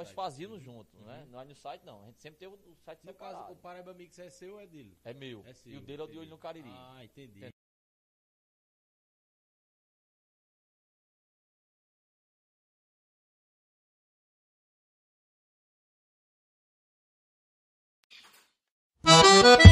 nós site. fazíamos junto, né? Não é no site, não. A gente sempre teve o site No caso, separado. o Paraíba Mix é seu ou é dele? É meu. É seu, e o dele é o de entendi. olho no Cariri. Ah, entendi. Entendi.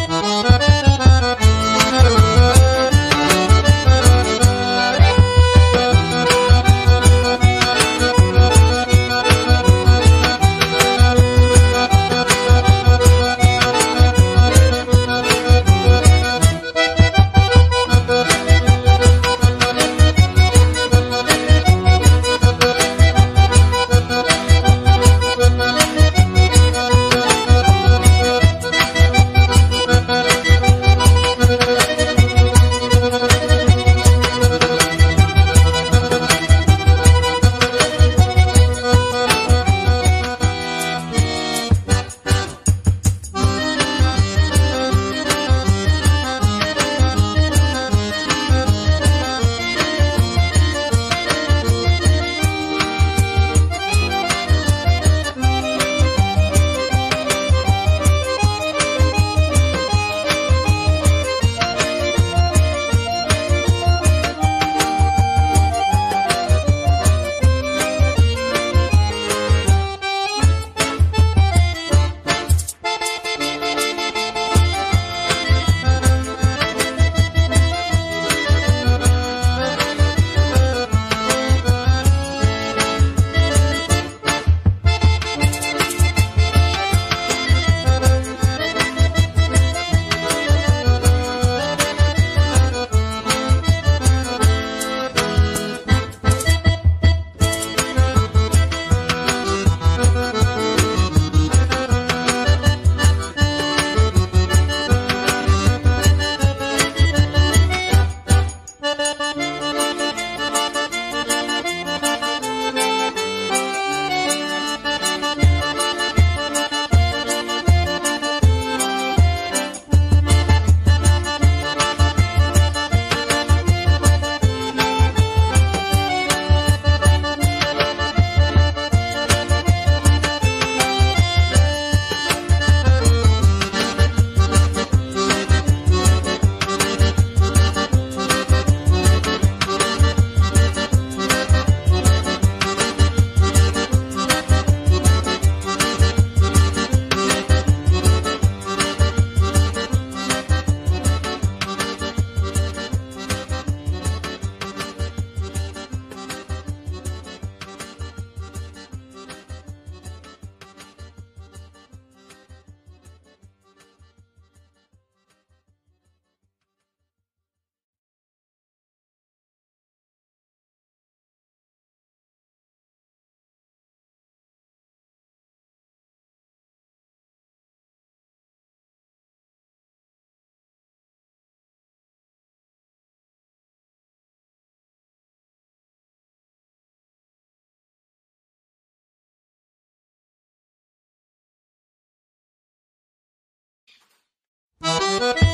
Thank you.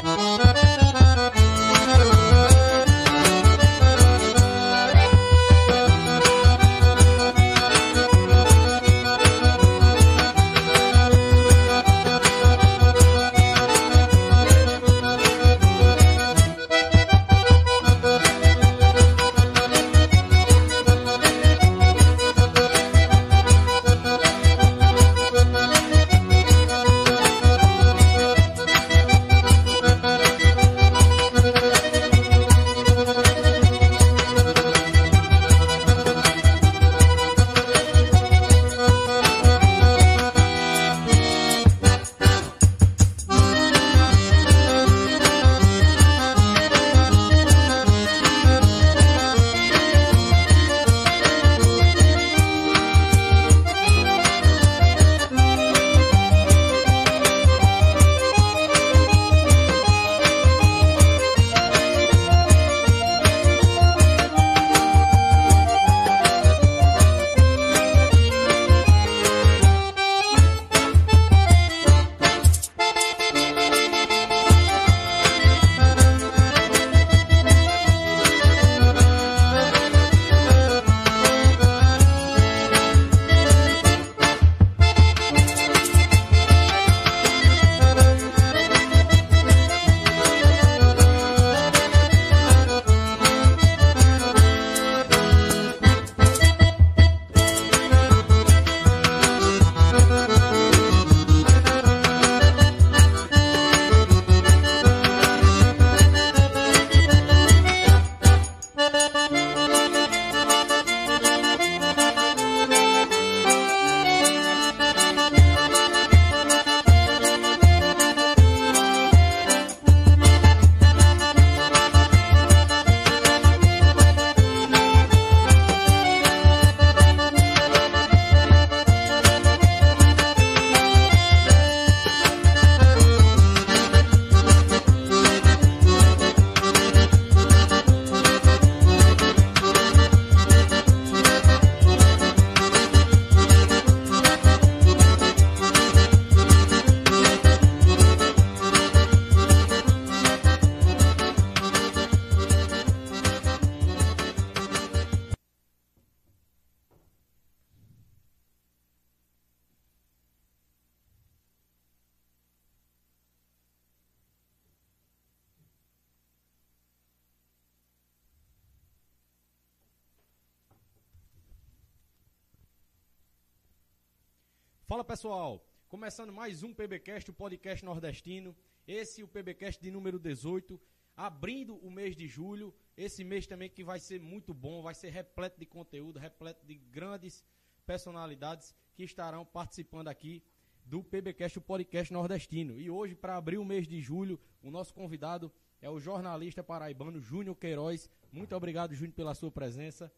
Pessoal, começando mais um PBcast, o podcast nordestino. Esse é o PBcast de número 18, abrindo o mês de julho. Esse mês também que vai ser muito bom, vai ser repleto de conteúdo, repleto de grandes personalidades que estarão participando aqui do PBcast, o podcast nordestino. E hoje, para abrir o mês de julho, o nosso convidado é o jornalista paraibano Júnior Queiroz. Muito obrigado, Júnior, pela sua presença.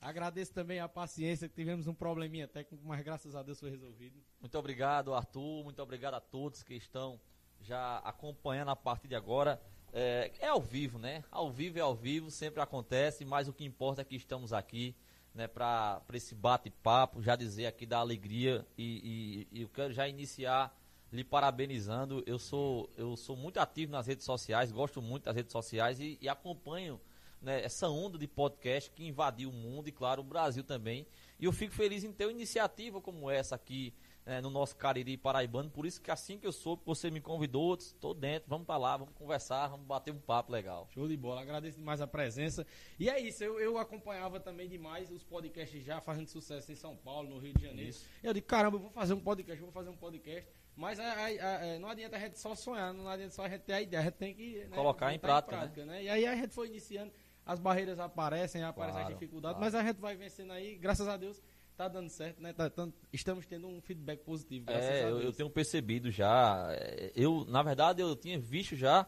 Agradeço também a paciência, que tivemos um probleminha técnico, mas graças a Deus foi resolvido. Muito obrigado, Arthur. Muito obrigado a todos que estão já acompanhando a partir de agora. É, é ao vivo, né? Ao vivo é ao vivo, sempre acontece, mas o que importa é que estamos aqui né, para esse bate-papo, já dizer aqui da alegria e, e, e, eu quero já iniciar lhe parabenizando. Eu sou, eu sou muito ativo nas redes sociais, gosto muito das redes sociais e, e acompanho né, essa onda de podcast que invadiu o mundo e, claro, o Brasil também. E eu fico feliz em ter uma iniciativa como essa aqui né, no nosso Cariri Paraibano. Por isso que assim que eu soube que você me convidou, estou dentro, vamos para lá, vamos conversar, vamos bater um papo legal. Show de bola, agradeço demais a presença. E é isso, eu, eu acompanhava também demais os podcasts já fazendo sucesso em São Paulo, no Rio de Janeiro. Isso. Eu disse, caramba, eu vou fazer um podcast, vou fazer um podcast. Mas a, a, a, é, não adianta a gente só sonhar, não adianta só a gente ter a ideia, a gente tem que né, colocar em prática. Em prática né? né? E aí a gente foi iniciando as barreiras aparecem, aparecem claro, as dificuldades, claro. mas a gente vai vencendo aí, graças a Deus, tá dando certo, né? Tá, tá, estamos tendo um feedback positivo. É, eu, eu, tenho percebido já. É, eu, na verdade, eu tinha visto já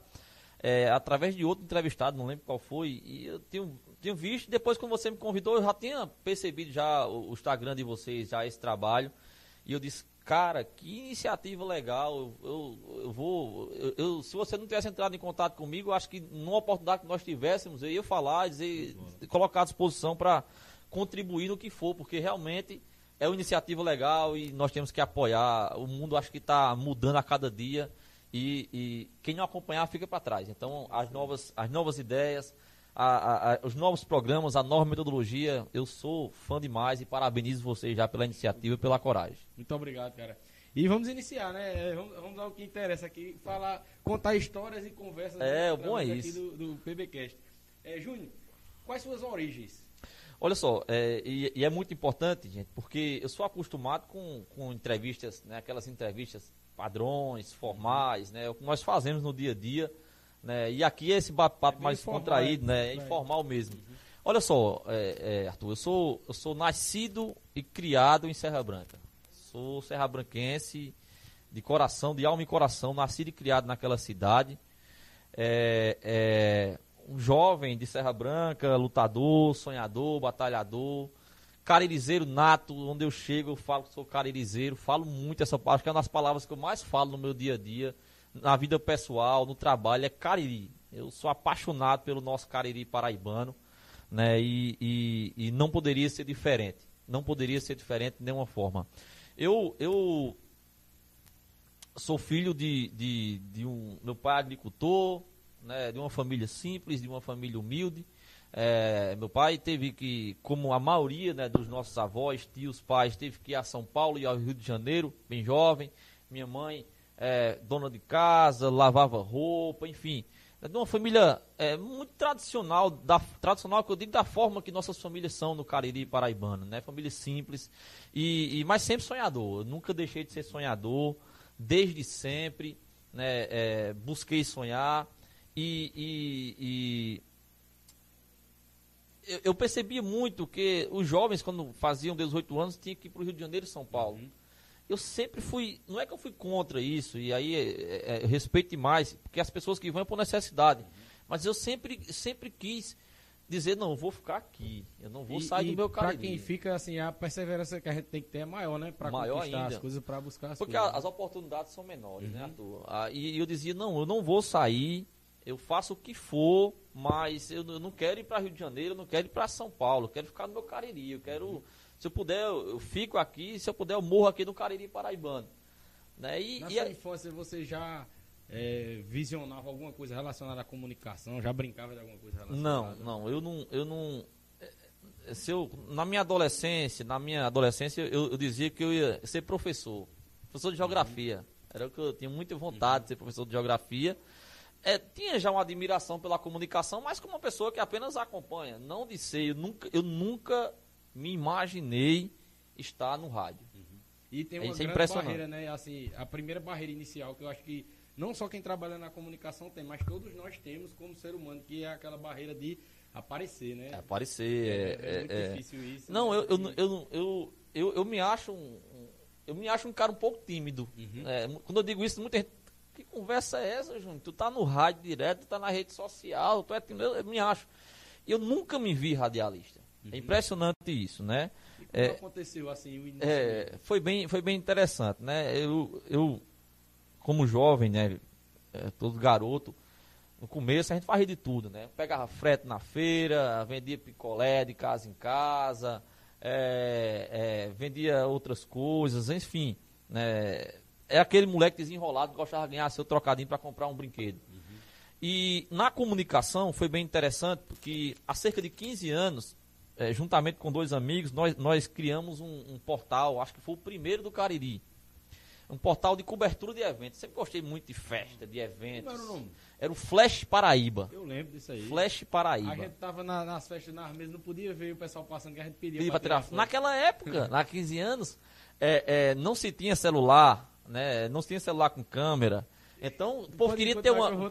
é, através de outro entrevistado, não lembro qual foi, e eu tenho, tenho visto, depois quando você me convidou, eu já tinha percebido já o, o Instagram de vocês, já esse trabalho, e eu disse, cara, que iniciativa legal. Eu, eu, vou. Eu, eu, se você não tivesse entrado em contato comigo, eu acho que numa oportunidade que nós tivéssemos, eu ia falar, dizer, colocar à disposição para contribuir no que for, porque realmente é uma iniciativa legal e nós temos que apoiar. O mundo acho que está mudando a cada dia e, e quem não acompanhar fica para trás. Então, as novas, as novas ideias a, a, os novos programas, a nova metodologia. Eu sou fã demais e parabenizo vocês já pela iniciativa e pela coragem. Muito obrigado, cara. E vamos iniciar, né? É, vamos, vamos ao que interessa aqui, falar, contar histórias e conversas. É, o bom é isso. Do, do PBcast. É, Júnior, quais suas origens? Olha só, é, e, e, é muito importante, gente, porque eu sou acostumado com, com entrevistas, né, aquelas entrevistas padrões, formais, né, o que nós fazemos no dia a dia. Né? E aqui é esse bate-papo é mais informal, contraído, né? É informal mesmo. Uhum. Olha só, é, é, Arthur, eu sou, eu sou nascido e criado em Serra Branca. Sou serra-branquense de coração, de alma e coração, nascido e criado naquela cidade. É, é, um jovem de Serra Branca, lutador, sonhador, batalhador, caririzeiro nato, onde eu chego eu falo que sou caririzeiro, falo muito essa parte, que é uma das palavras que eu mais falo no meu dia a dia na vida pessoal, no trabalho, é Cariri. Eu sou apaixonado pelo nosso Cariri paraibano, né? E, e, e não poderia ser diferente. Não poderia ser diferente de nenhuma forma. Eu, eu sou filho de, de, de um. Meu pai é agricultor, né, de uma família simples, de uma família humilde. É, meu pai teve que, como a maioria né, dos nossos avós, tios, pais, teve que ir a São Paulo e ao Rio de Janeiro, bem jovem. Minha mãe é, dona de casa, lavava roupa, enfim. É de uma família é, muito tradicional, da, tradicional que eu digo da forma que nossas famílias são no Cariri paraibano, né? Família simples, e, e, mas sempre sonhador. Eu nunca deixei de ser sonhador, desde sempre, né? É, busquei sonhar e, e, e eu, eu percebia muito que os jovens, quando faziam 18 anos, tinham que ir para o Rio de Janeiro e São Paulo. Uhum eu sempre fui, não é que eu fui contra isso, e aí é, é, é respeito demais, porque as pessoas que vão é por necessidade, mas eu sempre, sempre quis dizer, não, eu vou ficar aqui, eu não vou e, sair e do meu carro. Para quem fica assim, a perseverança que a gente tem que ter é maior, né? Para conquistar ainda. as coisas, para buscar as porque coisas. Porque as oportunidades são menores, né, uhum. né, Arthur? Ah, e eu dizia, não, eu não vou sair, eu faço o que for, mas eu, eu não quero ir para Rio de Janeiro, eu não quero ir para São Paulo, eu quero ficar no meu Cariri, eu quero... Uhum se eu puder, eu fico aqui. Se eu puder, eu morro aqui no Cariri Paraibano. Né? E, Na e sua a... infância, você já é, visionava alguma coisa relacionada à comunicação? Já brincava de alguma coisa relacionada? Não, não. Eu não... Eu não é, se eu, na minha adolescência, na minha adolescência, eu, eu dizia que eu ia ser professor. Professor de geografia. Uhum. Era o que eu tinha muita vontade uhum. de ser professor de geografia. É, tinha já uma admiração pela comunicação, mas como uma pessoa que apenas acompanha, não de ser, eu nunca, eu nunca me imaginei estar no rádio. Uhum. E tem uma Isso é grande impressionante. barreira, né? Assim, a primeira barreira inicial que eu acho que não só quem trabalha na comunicação tem, mas todos nós temos como ser humano, que é aquela barreira de aparecer, né? É aparecer. É, É, muito é- é- difícil isso. Não, né? eu, eu, eu, eu, eu, eu me acho um, um- eu me acho um cara um pouco tímido. Uhum. É, quando eu digo isso, muita gente. Que conversa é essa, Júnior? Tu tá no rádio direto, tu tá na rede social, tu é tímido. Eu, eu me acho. Eu nunca me vi radialista. É impressionante isso, né? E como é- aconteceu assim o início? É, foi bem, foi bem interessante, né? Eu, eu como jovem, né? é, todo garoto, no começo a gente fazia de tudo, né? Pegava frete na feira, vendia picolé de casa em casa, é, é, vendia outras coisas, enfim, né? É aquele moleque desenrolado que gostava de ganhar seu trocadinho para comprar um brinquedo. E na comunicação foi bem interessante, porque há cerca de 15 anos, eh, juntamente com dois amigos, nós, nós criamos um, um portal, acho que foi o primeiro do Cariri. Um portal de cobertura de eventos. Sempre gostei muito de festa, de eventos. Como era o nome? Era o Flash Paraíba. Eu lembro disso aí. Flash Paraíba. A gente tava na- nas festas nas mesas, não podia ver o pessoal passando que a gente pedia pra tirar- foto. Naquela época, lá 15 anos, é, é, não se tinha celular, né? Não se tinha celular com câmera. Então, o povo queria ter uma. uma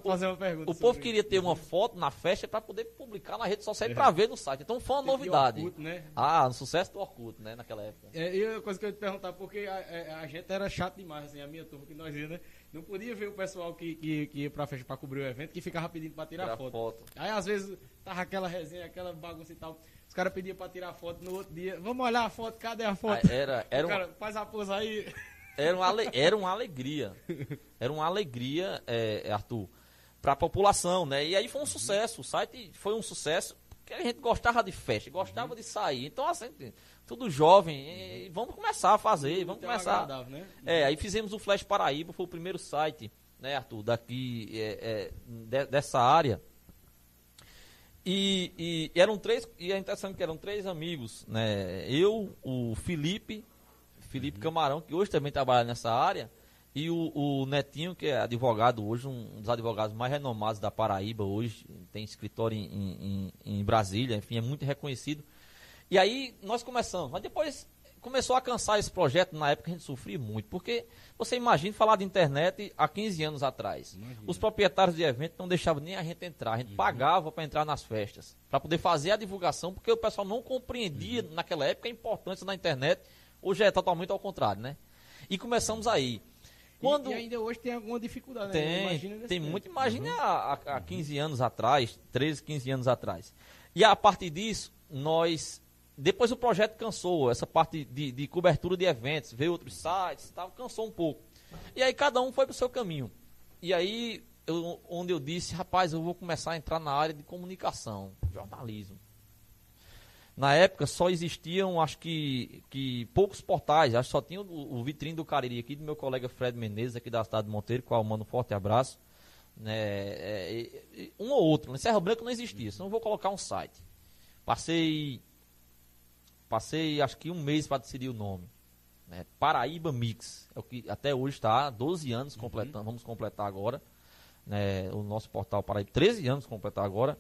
O povo queria ter uma foto na festa para poder publicar na rede social e para ver no site. Então foi uma de novidade. Orkut, né? Ah, um sucesso do Orkut, né, naquela época. É, e a coisa que eu ia te perguntar, porque a, a- a gente era chato demais, assim, a minha turma que nós ia, né? Não podia ver o pessoal que, que, que ia pra festa pra cobrir o evento, que ficava pedindo pra tirar Tirar foto. foto. Aí às vezes tava aquela resenha, aquela bagunça e tal. Os caras pediam pra tirar foto no outro dia. Vamos olhar a foto, cadê a foto? Ah, Era, era, o cara, faz a pose aí. Era, uma, ale- era uma alegria. Era uma alegria, é, Arthur, para a população, né? E aí foi um sucesso. O site foi um sucesso porque a gente gostava de festa, gostava de sair. Então, assim, tudo jovem, vamos começar a fazer, vamos começar. né? É, aí fizemos o Flash Paraíba, foi o primeiro site, né, Arthur, daqui, é, é, de- dessa área. E, e eram três, e é interessante que eram três amigos, né? Eu, o Felipe, Felipe Camarão, que hoje também trabalha nessa área, e o, o Netinho, que é advogado hoje, um dos advogados mais renomados da Paraíba hoje, tem escritório em, em, em- Brasília, enfim, é muito reconhecido. E aí nós começamos, mas depois começou a cansar esse projeto, na época a gente sofria muito, porque você imagina falar de internet há 15 anos atrás. Os proprietários de evento não deixavam nem a gente entrar, a gente pagava para entrar nas festas, para poder fazer a divulgação, porque o pessoal não compreendia naquela época a importância da internet, hoje é totalmente ao contrário, né? E começamos aí. Quando... E, e ainda hoje tem alguma dificuldade, né? Tem, Imagina nesse tem muito. Imagina há, há- há 15 anos atrás, 13, 15 anos atrás. E a partir disso, nós. Depois o projeto cansou, essa parte de, de cobertura de eventos, veio outros sites e tal, cansou um pouco. E aí cada um foi para o seu caminho. E aí, eu- onde eu disse, rapaz, eu vou começar a entrar na área de comunicação, jornalismo. Na época só existiam, acho que, que poucos portais, acho que só tinha o, o vitrine do Cariri aqui, do meu colega Fred Menezes, aqui da cidade de Monteiro, qual eu mando um forte abraço. Né, é, e- um ou outro, em Serra Branca não existia, senão eu vou colocar um site. Passei, passei acho que um mês para decidir o nome. né, Paraíba Mix, é o que até hoje está, 12 anos completando, vamos completar agora. né, o nosso portal Paraíba, 13 anos completar agora.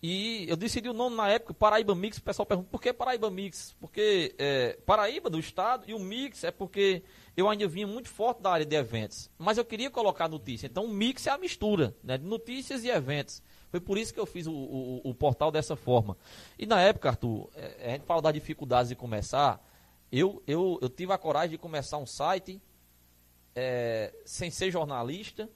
E eu decidi o nome na época, Paraíba Mix. O pessoal pergunta por que Paraíba Mix? Porque é, Paraíba do estado e o Mix é porque eu ainda vinha muito forte da área de eventos. Mas eu queria colocar notícia. Então o Mix é a mistura né, de notícias e eventos. Foi por isso que eu fiz o, o- o portal dessa forma. E na época, Arthur, é, a gente fala das dificuldades de começar. Eu, eu, eu tive a coragem de começar um site é, sem ser jornalista.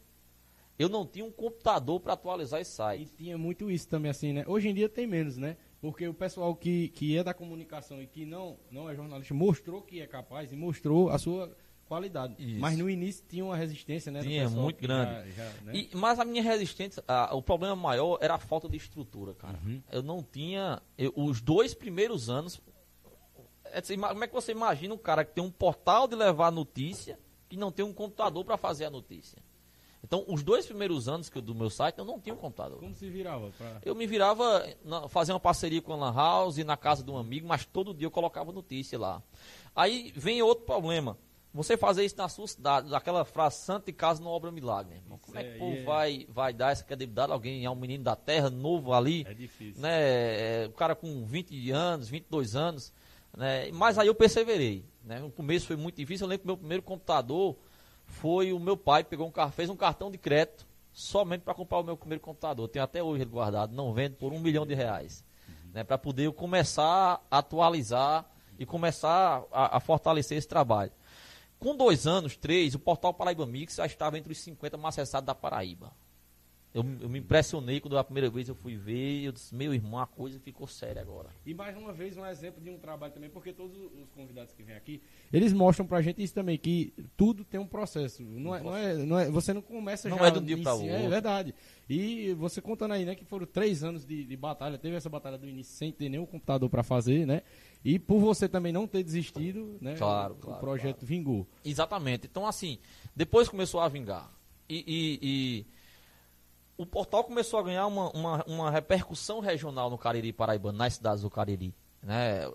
Eu não tinha um computador para atualizar esse E site. tinha muito isso também, assim, né? Hoje em dia tem menos, né? Porque o pessoal que, que é da comunicação e que não, não é jornalista mostrou que é capaz e mostrou a sua qualidade. Isso. Mas no início tinha uma resistência, né? Tinha, muito grande. já- já, né? E- mas a minha resistência, a- o problema maior era a falta de estrutura, cara. Uhum. Eu não tinha. eu- os dois primeiros anos. é assim, como é que você imagina um cara que tem um portal de levar notícia que não tem um computador para fazer a notícia? Então, os dois primeiros anos que eu- do meu site, eu não tinha um computador. Como se virava? Pra... Eu me virava, na, fazia uma parceria com a Lan House, na casa de um amigo, mas todo dia eu colocava notícia lá. Aí vem outro problema. Você fazer isso na sua cidade, aquela frase santa e casa não obra milagre. Irmão. Como é que o povo é- vai, vai dar essa credibilidade? Alguém é um menino da terra, novo ali, É difícil. né? É, o cara com 20 anos, 22 anos. Né? Mas aí eu perseverei. Né? No começo foi muito difícil. Eu lembro que meu primeiro computador foi o meu pai pegou um fez um cartão de crédito somente para comprar o meu primeiro computador. Tenho até hoje ele guardado, não vendo por um milhão de reais. Uhum. Né? Para poder eu começar a atualizar e começar a, a, fortalecer esse trabalho. Com dois anos, três, o portal Paraíba Mix já estava entre os 50 mais acessados da Paraíba. Eu, eu, me impressionei quando a primeira vez eu fui ver, eu disse, meu irmão, a coisa ficou séria agora. E mais uma vez um exemplo de um trabalho também, porque todos os convidados que vêm aqui, eles mostram pra gente isso também, que tudo tem um processo. Não, é, não, é, não é, você não começa não já. Não é do dia para o outro. É verdade. E você contando aí, né, que foram três anos de, de batalha, teve essa batalha do início sem ter nenhum computador para fazer, né? E por você também não ter desistido, né? Claro, o, claro, o projeto claro. vingou. Exatamente. Então, assim, depois começou a vingar. e, e, e o portal começou a ganhar uma, uma, uma, repercussão regional no Cariri Paraibano, nas cidades do Cariri. Né?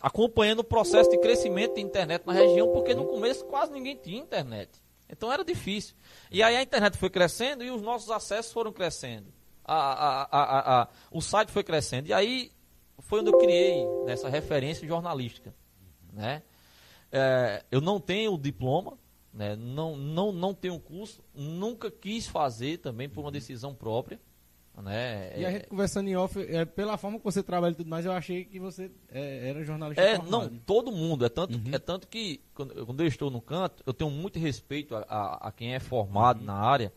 Acompanhando o processo de crescimento de internet na região, porque no começo quase ninguém tinha internet. Então era difícil. E aí a internet foi crescendo e os nossos acessos foram crescendo. A, a, a, o site foi crescendo. E aí foi onde eu criei essa referência jornalística. Né? É, eu não tenho o diploma, né? Não, não, não tenho curso, nunca quis fazer também por uma decisão própria. Né? E a gente conversando em off, é, pela forma que você trabalha e tudo mais, eu achei que você é, era jornalista É, formado. não, todo mundo. É tanto, uhum. é tanto que quando, quando, eu estou no canto, eu tenho muito respeito a, a, a quem é formado uhum. na área.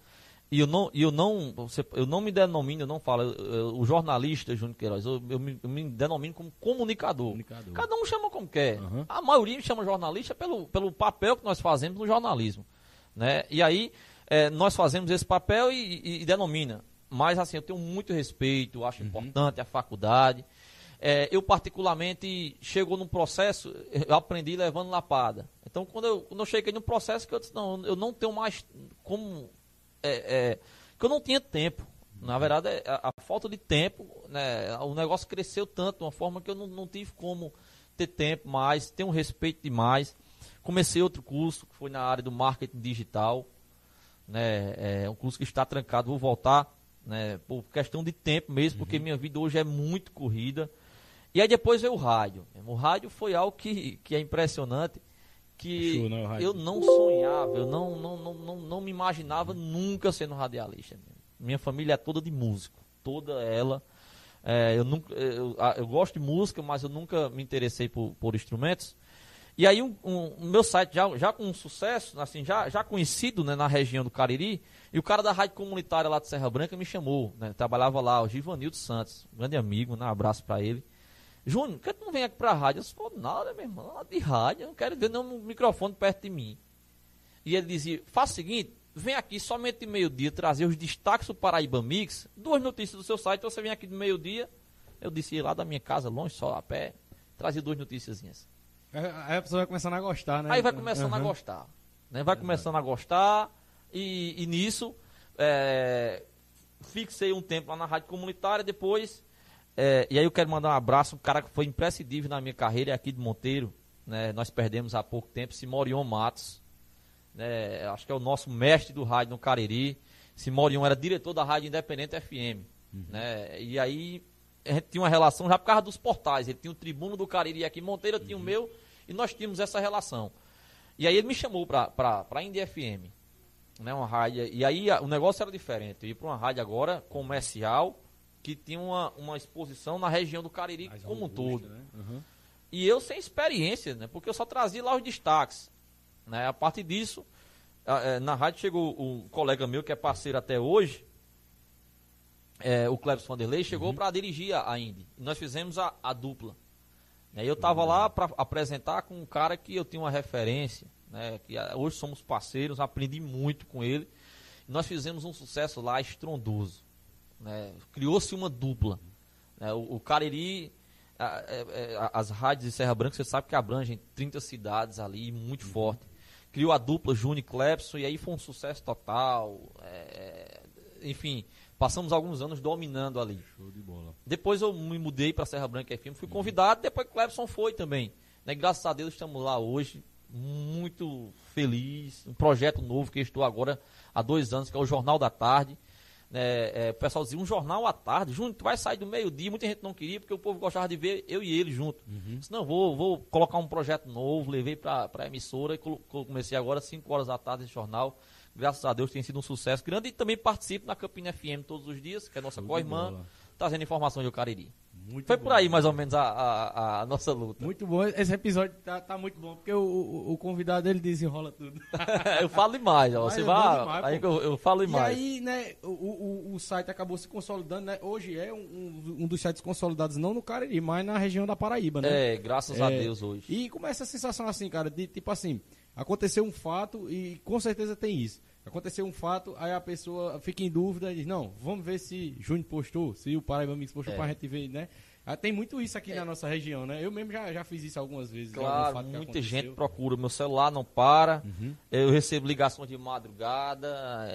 E eu não, eu não, eu não me denomino, eu não falo, eu, eu, o jornalista Júnior Queiroz, eu, eu, me, eu, me, denomino como comunicador. comunicador. Cada um chama como quer. Uhum. A maioria me chama jornalista pelo, pelo papel que nós fazemos no jornalismo. Né? E aí, é, nós fazemos esse papel e, e, e, denomina. Mas assim, eu tenho muito respeito, acho uhum. importante a faculdade. É, eu particularmente chegou num processo, eu aprendi levando lapada. Então quando eu, quando eu cheguei num processo que eu disse, não, eu não tenho mais como é, é, que eu não tinha tempo. Na verdade, é, a, a, falta de tempo, né, o negócio cresceu tanto, de uma forma que eu não, não tive como ter tempo mais, ter um respeito demais. Comecei outro curso, que foi na área do marketing digital, né, é um curso que está trancado, vou voltar, né, por questão de tempo mesmo, porque uhum. minha vida hoje é muito corrida. E aí depois veio o rádio. O rádio foi algo que, que é impressionante que né, eu não sonhava, eu não, não, não, não, não me imaginava nunca sendo radialista. Minha família é toda de músico, toda ela. É, eu, nunca, eu, eu, gosto de música, mas eu nunca me interessei por, por instrumentos. E aí o um, um, meu site já, já com sucesso, assim, já, já conhecido né, na região do Cariri, e o cara da rádio comunitária lá de Serra Branca me chamou, né, trabalhava lá, o Givanildo Santos, um grande amigo, né, um abraço para ele. Júnior, por que tu não vem aqui pra rádio? Eu falei, nada, meu irmão, nada de rádio, eu não quero ver nenhum microfone perto de mim. E ele dizia, faça o seguinte, vem aqui somente meio-dia trazer os destaques do Paraíba Mix, duas notícias do seu site, você vem aqui de meio-dia, eu disse lá da minha casa, longe, só a pé, trazia duas notícias. Aí a pessoa vai começando a gostar, né? Aí vai começando uhum. a gostar. Né? Vai começando a gostar, e, e nisso, é, fixei um tempo lá na rádio comunitária, depois é, e aí eu quero mandar um abraço, um cara que foi imprescindível na minha carreira, é aqui de Monteiro. Né? Nós perdemos há pouco tempo, Simorion Matos. Né? Acho que é o nosso mestre do rádio no Cariri. Simorion era diretor da Rádio Independente FM. Uhum. Né? E aí a gente tinha uma relação já por causa dos portais. Ele tinha o Tribuno do Cariri aqui em Monteiro, eu tinha uhum. o meu, e nós tínhamos essa relação. E aí ele me chamou para a Indy FM. Né? Uma rádio, e aí o negócio era diferente. Eu ia para uma rádio agora comercial que tinha uma, uma exposição na região do Cariri Mais como um todo. Né? Uhum. E eu sem experiência, né? Porque eu só trazia lá os destaques. Né? A partir disso, é, na rádio chegou um colega meu que é parceiro até hoje, é, o Cleber Vanderlei, chegou uhum. para dirigir a, a Indy. E nós fizemos a, a dupla. Né? Eu estava uhum. lá para apresentar com um cara que eu tinha uma referência, né? que hoje somos parceiros, aprendi muito com ele. E nós fizemos um sucesso lá estrondoso. Né? Criou-se uma dupla. Né? O, o, Cariri, a, a, é, é, a, as rádios de Serra Branca, você sabe que abrangem 30 cidades ali, muito uhum. forte. Criou a dupla Júnior e Clepson, e aí foi um sucesso total. É, enfim, passamos alguns anos dominando ali. Show de bola. Depois eu me mudei para Serra Branca FM, fui uhum. convidado, depois Clepson foi também. Né? Graças a Deus estamos lá hoje, muito feliz. Um projeto novo que estou agora há dois anos, que é o Jornal da Tarde É, é, o pessoal dizia um jornal à tarde, Júnior, tu vai sair do meio-dia, muita gente não queria, porque o povo gostava de ver eu e ele junto. Uhum. Disse, não, vou, vou colocar um projeto novo, levei para a emissora e comecei agora, 5 horas da tarde, esse jornal. Graças a Deus tem sido um sucesso grande e também participo na Campina FM todos os dias, que é a nossa co-irmã, trazendo informações do Cariri. Muito Foi bom. por aí mais ou menos a, a, a, nossa luta. Muito bom. Esse episódio tá, tá muito bom, porque o, o, o convidado ele desenrola tudo. eu falo demais, ó. Você é vai. Demais, aí eu, eu, falo demais. E aí, né, o, o, o site acabou se consolidando, né? Hoje é um, um dos sites consolidados, não no Cariri, mas na região da Paraíba, né? É, graças é, a Deus hoje. E como é essa sensação assim, cara, de tipo assim, aconteceu um fato e com certeza tem isso aconteceu um fato, aí a pessoa fica em dúvida e diz, não, vamos ver se Júnior postou, se o Paraíba Mix postou é. pra gente ver, né? Ah, tem muito isso aqui é. na nossa região, né? Eu mesmo já, já fiz isso algumas vezes. Claro, muita gente procura. Meu celular não para. Uhum. Eu recebo ligações de madrugada.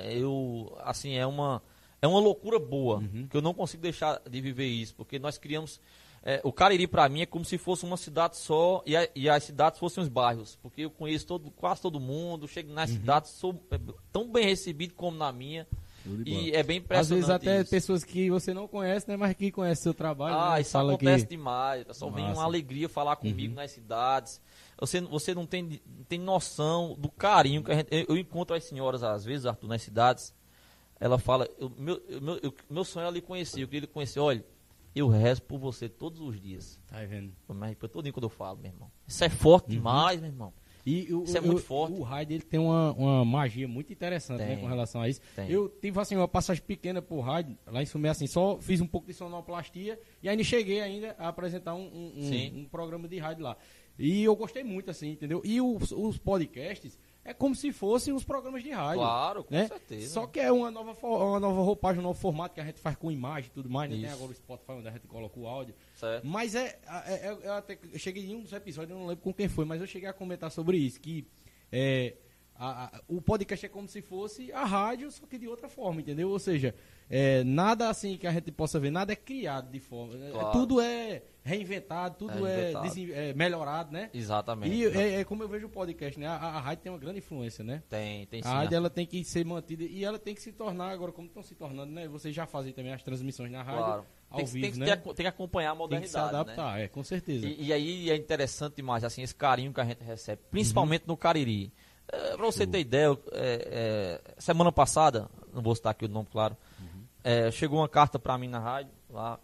Eu, assim, é uma, é uma loucura boa. Uhum. Que eu não consigo deixar de viver isso. Porque nós criamos. É, o Cariri, para mim, é como se fosse uma cidade só e, a, e, as cidades fossem os bairros. Porque eu conheço todo, quase todo mundo. Chego nas uhum. cidades, sou é, tão bem recebido como na minha. E é bem impressionante. Às vezes até isso. pessoas que você não conhece, né? Mas que conhece seu trabalho. Ah, né? isso Fala acontece que... demais. O pessoal vem uma alegria falar comigo uhum. nas cidades. Você, você não tem, tem noção do carinho que a gente. Eu, eu encontro as senhoras, às vezes, Arthur, nas cidades. Ela fala, eu, meu, meu, eu, meu sonho é ali conhecer, eu queria ele conhecer. Olha, eu rezo por você todos os dias. Tá vendo? Mas todo dia quando eu falo, meu irmão. Isso é forte uhum. demais, meu irmão. E o, isso é muito o, forte. O Raid ele tem uma, uma magia muito interessante né, com relação a isso. Tem. Eu tive assim, uma passagem pequena por Raid, lá em Sumé, assim, só fiz um pouco de sonoplastia e aí cheguei ainda a apresentar um, um, um, um programa de rádio lá. E eu gostei muito, assim, entendeu? E os, os podcasts, é como se fossem os programas de rádio. Claro, com né? certeza. Só que é uma nova, uma nova roupagem, um novo formato que a gente faz com imagem e tudo mais. Né? Tem agora o Spotify onde a gente coloca o áudio. Certo. Mas é, é, é eu até eu cheguei em um dos episódios, eu não lembro com quem foi, mas eu cheguei a comentar sobre isso, que é, a, a, o podcast é como se fosse a rádio, só que de outra forma, entendeu? Ou seja, é, nada assim que a gente possa ver, nada é criado de forma. É, claro. tudo é reinventado, tudo é, é, é, melhorado, né? Exatamente. E é, é, como eu vejo o podcast, né? A, a, rádio tem uma grande influência, né? Tem, tem sim. A rádio ela tem que ser mantida e ela tem que se tornar, agora como estão se tornando, né? Vocês já fazem também as transmissões na rádio. Claro. Ao tem, vivo, tem, né? tem, que acompanhar a modernidade. Tem que se adaptar, né? é, com certeza. E, e, aí é interessante demais, assim, esse carinho que a gente recebe, principalmente uhum. no Cariri. É, pra você ter ideia, é, é, semana passada, não vou citar aqui o nome, claro, uhum. é, chegou uma carta para mim na rádio, lá,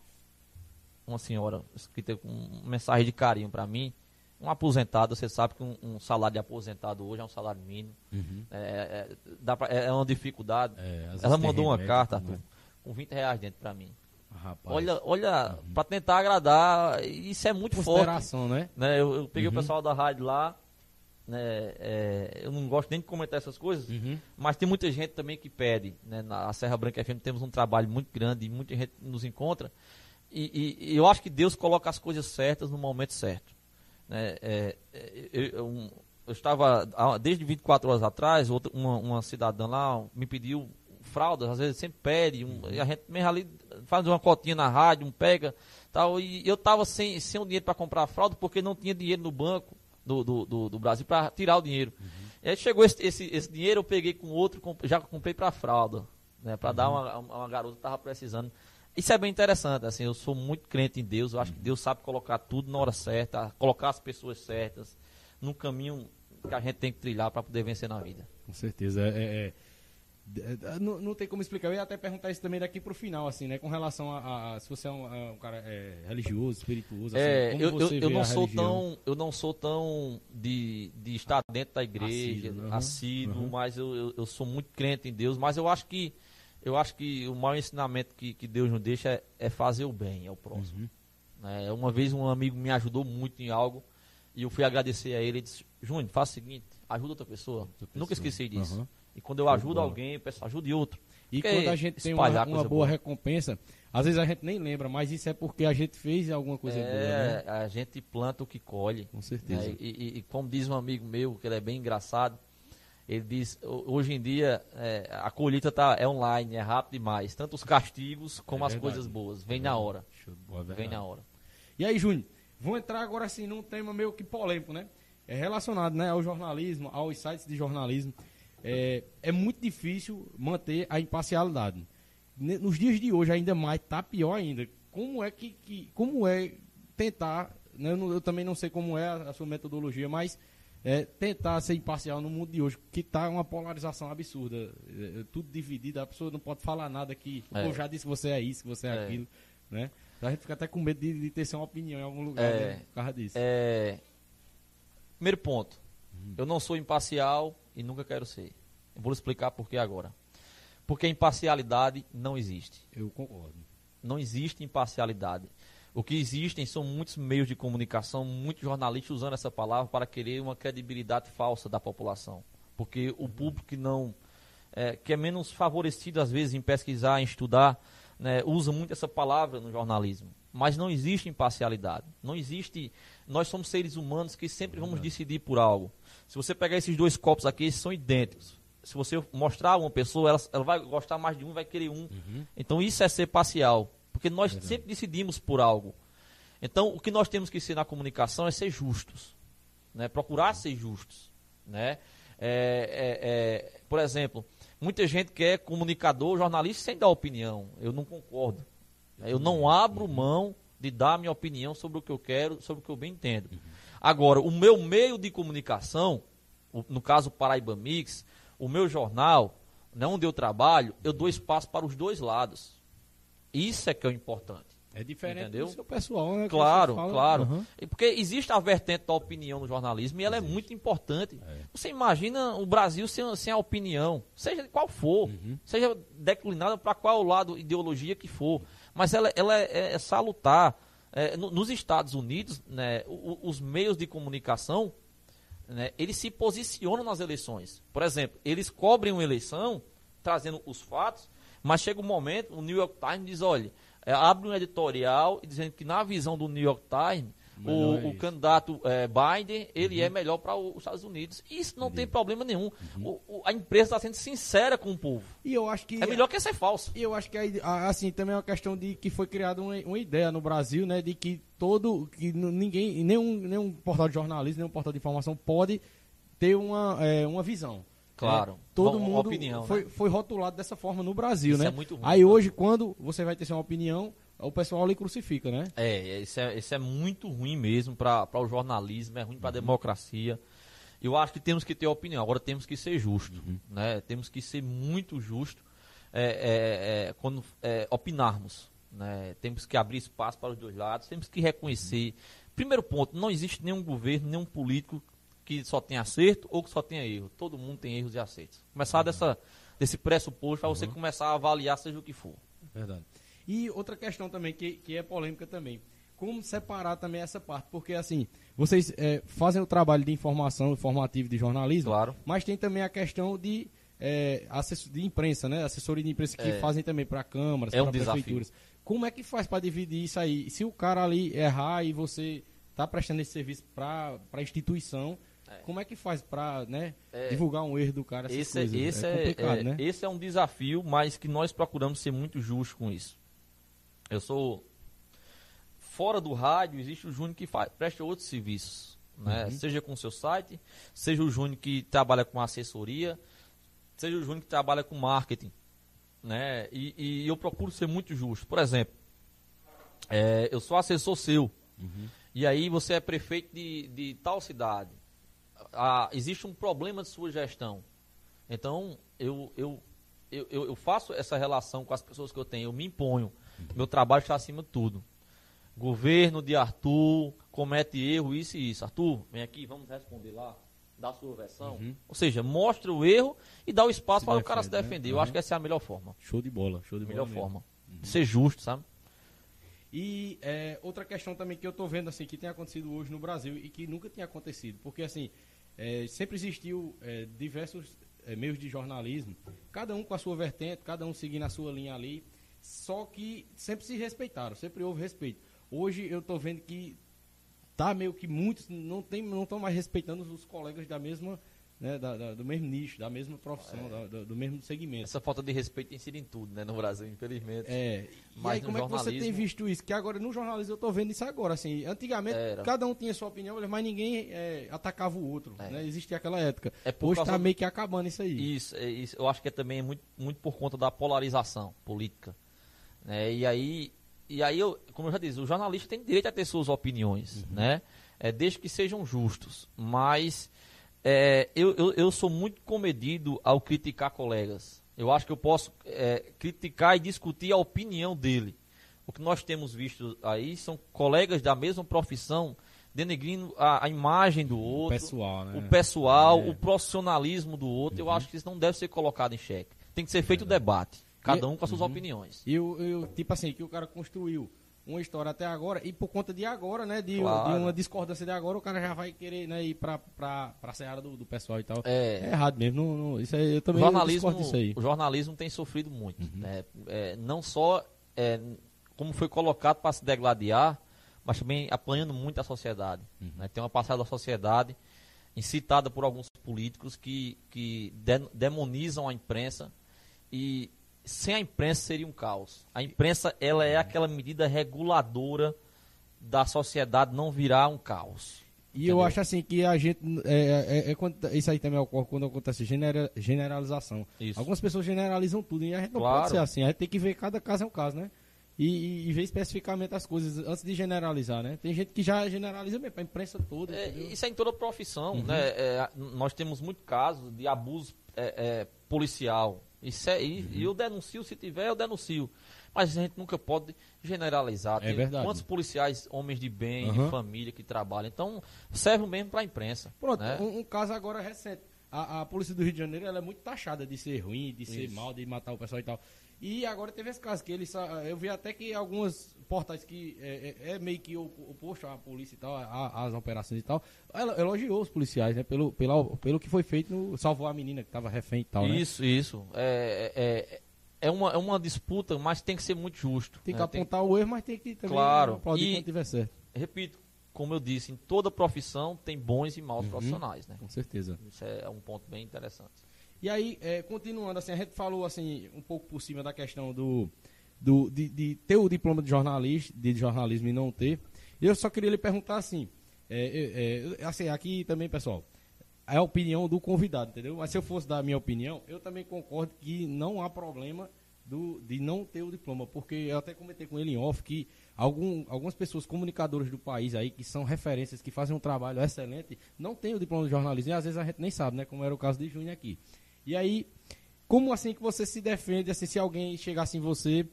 uma senhora escrita com uma mensagem de carinho para mim, um aposentado, você sabe que um, um, salário de aposentado hoje é um salário mínimo, uhum. é, é, pra, é, uma dificuldade. Ela mandou uma carta né? com 20 reais dentro para mim. Rapaz. Olha, olha uhum. para tentar agradar, isso é muito forte. né? né? Eu, eu peguei uhum. o pessoal da rádio lá, né, é, eu não gosto nem de comentar essas coisas, uhum. mas tem muita gente também que pede. Né, na Serra Branca FM temos um trabalho muito grande e muita gente nos encontra. E, e, e eu acho que Deus coloca as coisas certas no momento certo. Né, é, é eu, eu, eu, estava, desde 24 horas atrás, outra, uma, uma cidadã lá me pediu fraldas, às vezes sempre pede, um, a gente mesmo ali faz uma cotinha na rádio, um pega, tal, e eu estava sem, sem o dinheiro para comprar fralda porque não tinha dinheiro no banco do, do, do, do Brasil para tirar o dinheiro. Uhum. E aí chegou esse, esse, esse, dinheiro, eu peguei com outro, já comprei para fralda, né, para uhum. dar uma, uma garota que estava precisando. Isso é bem interessante, assim, eu sou muito crente em Deus, eu acho uhum. que Deus sabe colocar tudo na hora certa, colocar as pessoas certas, no caminho que a gente tem que trilhar para poder vencer na vida. Com certeza, é, é não, não tem como explicar. Eu ia até perguntar isso também daqui pro final, assim, né? Com relação a, a se você é um, um cara é, religioso, espirituoso. Assim, é, eu, eu, eu, não sou tão, eu não sou tão de, de estar dentro da igreja, assíduo, uhum, assíduo uhum. mas eu, eu, eu, sou muito crente em Deus. Mas eu acho que eu acho que o maior ensinamento que, que Deus nos deixa é, é fazer o bem ao próximo. Uhum. É, uma vez um amigo me ajudou muito em algo e eu fui agradecer a ele e disse: Júnior, faça o seguinte, ajuda outra pessoa. outra pessoa. Nunca esqueci disso. E quando eu ajudo alguém, o pessoal ajude outro. E quando a gente tem uma, uma boa, recompensa, às vezes a gente nem lembra, mas isso é porque a gente fez alguma coisa é, boa. Né? A gente planta o que colhe. Com certeza. Né? E, e, e, como diz um amigo meu, que ele é bem engraçado, ele diz, hoje em dia é, a colheita tá, é online, é rápido demais. Tanto os castigos como é as coisas boas. Vem é na hora. Boa, Vem na hora. E aí, Júnior, vamos entrar agora assim num tema meio que polêmico, né? É relacionado né, ao jornalismo, aos sites de jornalismo é, é muito difícil manter a imparcialidade. nos dias de hoje ainda mais, tá pior ainda. Como é que, que como é tentar, né, eu, não, eu, também não sei como é a, a sua metodologia, mas é, tentar ser imparcial no mundo de hoje, que está uma polarização absurda. É, é, tudo dividido, a pessoa não pode falar nada que é. eu já disse que você é isso, que você é, é, aquilo. Né? A gente fica até com medo de, de ter uma opinião em algum lugar é, né, por causa disso. É... Primeiro ponto. Hum. Eu não sou imparcial e nunca quero ser. Eu vou explicar por que agora. Porque imparcialidade não existe. Eu concordo. Não existe imparcialidade. O que existem são muitos meios de comunicação, muitos jornalistas usando essa palavra para querer uma credibilidade falsa da população. Porque o público que não. É, que é menos favorecido, às vezes, em pesquisar, em estudar, né, usa muito essa palavra no jornalismo. Mas não existe imparcialidade. Não existe. Nós somos seres humanos que sempre vamos decidir por algo. Se você pegar esses dois copos aqui, eles são idênticos. Se você mostrar uma pessoa, ela, ela vai gostar mais de um, vai querer um. Uhum. Então isso é ser parcial. Porque nós sempre decidimos por algo. Então, o que nós temos que ser na comunicação é ser justos. Né? Procurar ser justos. Né? É, é, é, por exemplo, muita gente quer comunicador, jornalista sem dar opinião. Eu não concordo. Eu não abro mão de dar minha opinião sobre o que eu quero, sobre o que eu bem entendo. Agora, o meu meio de comunicação, no caso Paraíba Mix, o meu jornal, né, onde eu trabalho, eu dou espaço para os dois lados. Isso é que é o importante. É diferente Entendeu? do seu pessoal, né? Claro, claro. Uhum. Porque existe a vertente da opinião no jornalismo e ela existe. é muito importante. É. Você imagina o Brasil sem, sem a opinião, seja de qual for, uhum. seja declinada para qual lado ideologia que for. Mas ela, ela é, é salutar. É, no, nos Estados Unidos, né, os, os meios de comunicação, né, eles se posicionam nas eleições. Por exemplo, eles cobrem uma eleição, trazendo os fatos, mas chega um momento, o New York Times diz, olha, é, abre um editorial dizendo que na visão do New York Times, o, é o, candidato é, Biden, ele uhum. é melhor para os Estados Unidos. Isso não tem problema nenhum. Uhum. O, o, a empresa está sendo sincera com o povo. E eu acho que é melhor que ser falso. E eu acho que assim também é uma questão de que foi criada uma, uma, ideia no Brasil, né, de que todo que ninguém, nenhum, nenhum portal de jornalismo, nenhum portal de informação pode ter uma, é, uma visão. Claro. É, todo uma, mundo opinião, foi, né? foi rotulado dessa forma no Brasil, isso né? É muito ruim, Aí hoje, quando você vai ter sua opinião, o pessoal lhe crucifica, né? É, isso é, isso é muito ruim mesmo para o jornalismo, é ruim para a uhum. democracia. Eu acho que temos que ter opinião, agora temos que ser justos, uhum. né? Temos que ser muito justos é, é, é, quando é, opinarmos, né? Temos que abrir espaço para os dois lados, temos que reconhecer. Uhum. Primeiro ponto, não existe nenhum governo, nenhum político que só tem acerto ou que só tenha erro. Todo mundo tem erros e acertos. Começar uhum. dessa, desse pressuposto para você uhum. começar a avaliar seja o que for. Verdade. E outra questão também, que, que é polêmica também. Como separar também essa parte? Porque, assim, vocês é, fazem o trabalho de informação, informativo, de jornalismo, claro. mas tem também a questão de, é, de imprensa, né? Assessoria de imprensa que é. fazem também para câmaras, é para um prefeituras. Desafio. Como é que faz para dividir isso aí? Se o cara ali errar e você está prestando esse serviço para a instituição, é. Como é que faz para né, é, divulgar um erro do cara? Esse, é, esse é, complicado, é, né? Esse é um desafio, mas que nós procuramos ser muito justos com isso. Eu sou. Fora do rádio, existe o Júnior que faz, presta outros serviços. Né? Uhum. Seja com o seu site, seja o Júnior que trabalha com assessoria, seja o Júnior que trabalha com marketing. Né? E, e eu procuro ser muito justo. Por exemplo, é, eu sou assessor seu. Uhum. E aí você é prefeito de, de tal cidade a, existe um problema de sua gestão. Então, eu, eu, eu, eu, faço essa relação com as pessoas que eu tenho, eu me imponho. Meu trabalho está acima de tudo. Governo de Arthur comete erro, isso e isso. Arthur, vem aqui, vamos responder lá, dá a sua versão. Uhum. Ou seja, mostra o erro e dá o espaço se para defende, o cara se defender. Né? Eu uhum. acho que essa é a melhor forma. Show de bola, show de melhor bola. Melhor forma. Uhum. Ser justo, sabe? E é, outra questão também que eu estou vendo assim que tem acontecido hoje no Brasil e que nunca tinha acontecido, porque assim é, sempre existiu é, diversos é, meios de jornalismo, cada um com a sua vertente, cada um seguindo a sua linha ali, só que sempre se respeitaram, sempre houve respeito. Hoje eu estou vendo que tá meio que muitos não tem, não estão mais respeitando os colegas da mesma né, da, da, do mesmo nicho, da mesma profissão, é. da, do mesmo segmento. Essa falta de respeito tem sido em tudo, né, no Brasil, infelizmente. É. E Mas aí, como jornalismo... é que você tem visto isso? Que agora no jornalismo eu tô vendo isso agora, assim, antigamente Era. cada um tinha sua opinião, mas ninguém é, atacava o outro, é. né? Existia aquela época. É Hoje tá meio que acabando isso aí. Isso, é, isso, eu acho que é também muito, muito por conta da polarização política. Né? E aí, e aí eu, como eu já disse, o jornalista tem direito a ter suas opiniões, uhum. né? É, desde que sejam justos. Mas é, eu, eu, eu, sou muito comedido ao criticar colegas. Eu acho que eu posso é, criticar e discutir a opinião dele. O que nós temos visto aí são colegas da mesma profissão denegrindo a, a imagem do outro, o pessoal, né? o, pessoal é. o profissionalismo do outro. Uhum. Eu acho que isso não deve ser colocado em xeque. Tem que ser feito o debate, cada um com as suas uhum. opiniões. E o, tipo assim, que o cara construiu uma história até agora, e por conta de agora, né, de, claro. de uma discordância de agora, o cara já vai querer né, ir pra, pra, pra seara do, do pessoal e tal. É, é errado mesmo, não, não, isso aí, eu também jornalismo, disso aí. O jornalismo tem sofrido muito, uhum. né, é, não só é, como foi colocado para se degladiar, mas também apanhando muito a sociedade. Uhum. Né, tem uma passada da sociedade incitada por alguns políticos que, que de, demonizam a imprensa e sem a imprensa seria um caos. A imprensa ela é aquela medida reguladora da sociedade não virar um caos. E entendeu? eu acho assim que a gente. É, é, é, é isso aí também ocorre quando acontece genera, generalização. Isso. Algumas pessoas generalizam tudo e a gente não claro. pode ser assim. A gente tem que ver cada caso é um caso, né? E, e, e ver especificamente as coisas antes de generalizar, né? Tem gente que já generaliza mesmo, a imprensa toda. É, isso é em toda profissão, uhum. né? É, nós temos muito casos de abuso é, policial isso é, e, uhum. eu denuncio, se tiver, eu denuncio. Mas a gente nunca pode generalizar. É verdade. Quantos policiais, homens de bem, uhum. de família que trabalham. Então, serve mesmo para a imprensa. Pronto, né? um, um, caso agora recente. A, a, Polícia do Rio de Janeiro ela é muito taxada de ser ruim, de Isso. ser mal, de matar o pessoal e tal. E agora teve esse caso que eles. Eu vi até que algumas portais que é, é, é meio que oposto à polícia e tal, às operações e tal, ela elogiou os policiais, né? Pelo, pela, pelo que foi feito, no, salvou a menina que estava refém e tal. Né? Isso, isso. É, é, é, uma, é uma disputa, mas tem que ser muito justo. Tem que né? apontar tem... o erro, mas tem que também claro. aplaudir e, quando tiver certo. Repito, como eu disse, em toda profissão tem bons e maus uhum, profissionais, né? Com certeza. Isso é um ponto bem interessante. E aí, é, continuando, assim, a gente falou assim, um pouco por cima da questão do, do de, de, ter o diploma de jornalista, de jornalismo e não ter. Eu só queria lhe perguntar assim, é, é, assim, aqui também, pessoal, é a opinião do convidado, entendeu? Mas se eu fosse dar a minha opinião, eu também concordo que não há problema do, de não ter o diploma, porque eu até comentei com ele em off que algum, algumas pessoas comunicadoras do país aí, que são referências, que fazem um trabalho excelente, não têm o diploma de jornalismo e às vezes a gente nem sabe, né? Como era o caso de Júnior aqui. E aí, como assim que você se defende, assim, se alguém chegasse em você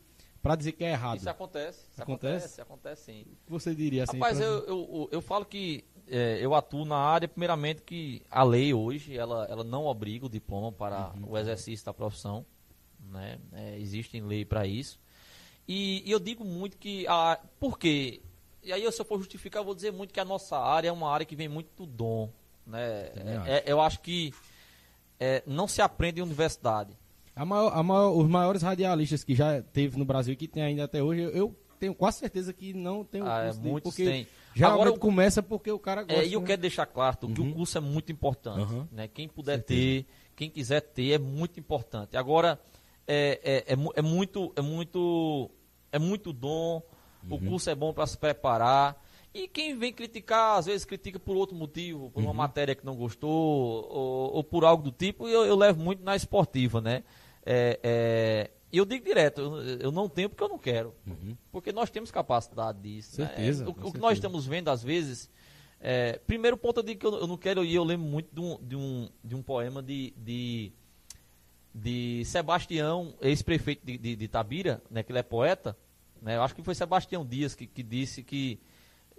para dizer que é errado? Isso acontece. Isso acontece? Acontece, acontece sim. O que você diria assim? Rapaz, eu, eu, eu falo que é, eu atuo na área, primeiramente, que a lei hoje, ela, ela não obriga o diploma para uhum. o exercício da profissão. Né? É, existe lei para isso. E, e, eu digo muito que... A, por quê? E aí, se eu for justificar, eu vou dizer muito que a nossa área é uma área que vem muito do dom. Né? É, eu acho que é, não se aprende em universidade. A maior, a maior, os maiores radialistas que já teve no Brasil e que tem ainda até hoje, eu tenho quase certeza que não tem ah, curso é, muitos porque tem. Agora começa porque o cara gosta. É, e eu né? quero deixar claro uhum. que o uhum. curso é muito importante. Uhum. Né? Quem puder ter, quem quiser ter, é muito importante. Agora, é, é, é, é muito, é muito, é muito dom. Uhum. O curso é bom para se preparar. E quem vem criticar, às vezes critica por outro motivo, por uma uhum. matéria que não gostou, ou, ou por algo do tipo, eu, eu, levo muito na esportiva, né? É, é, eu digo direto, eu, eu, não tenho porque eu não quero. Uhum. Porque nós temos capacidade disso. Né? Certeza, né? o, o, que nós estamos vendo, às vezes, é, primeiro ponto eu digo que eu, eu, não quero, e eu lembro muito de um, de um, de um poema de, de, de Sebastião, ex-prefeito de, de, de, Tabira, né, que ele é poeta. Né, eu acho que foi Sebastião Dias que, que disse que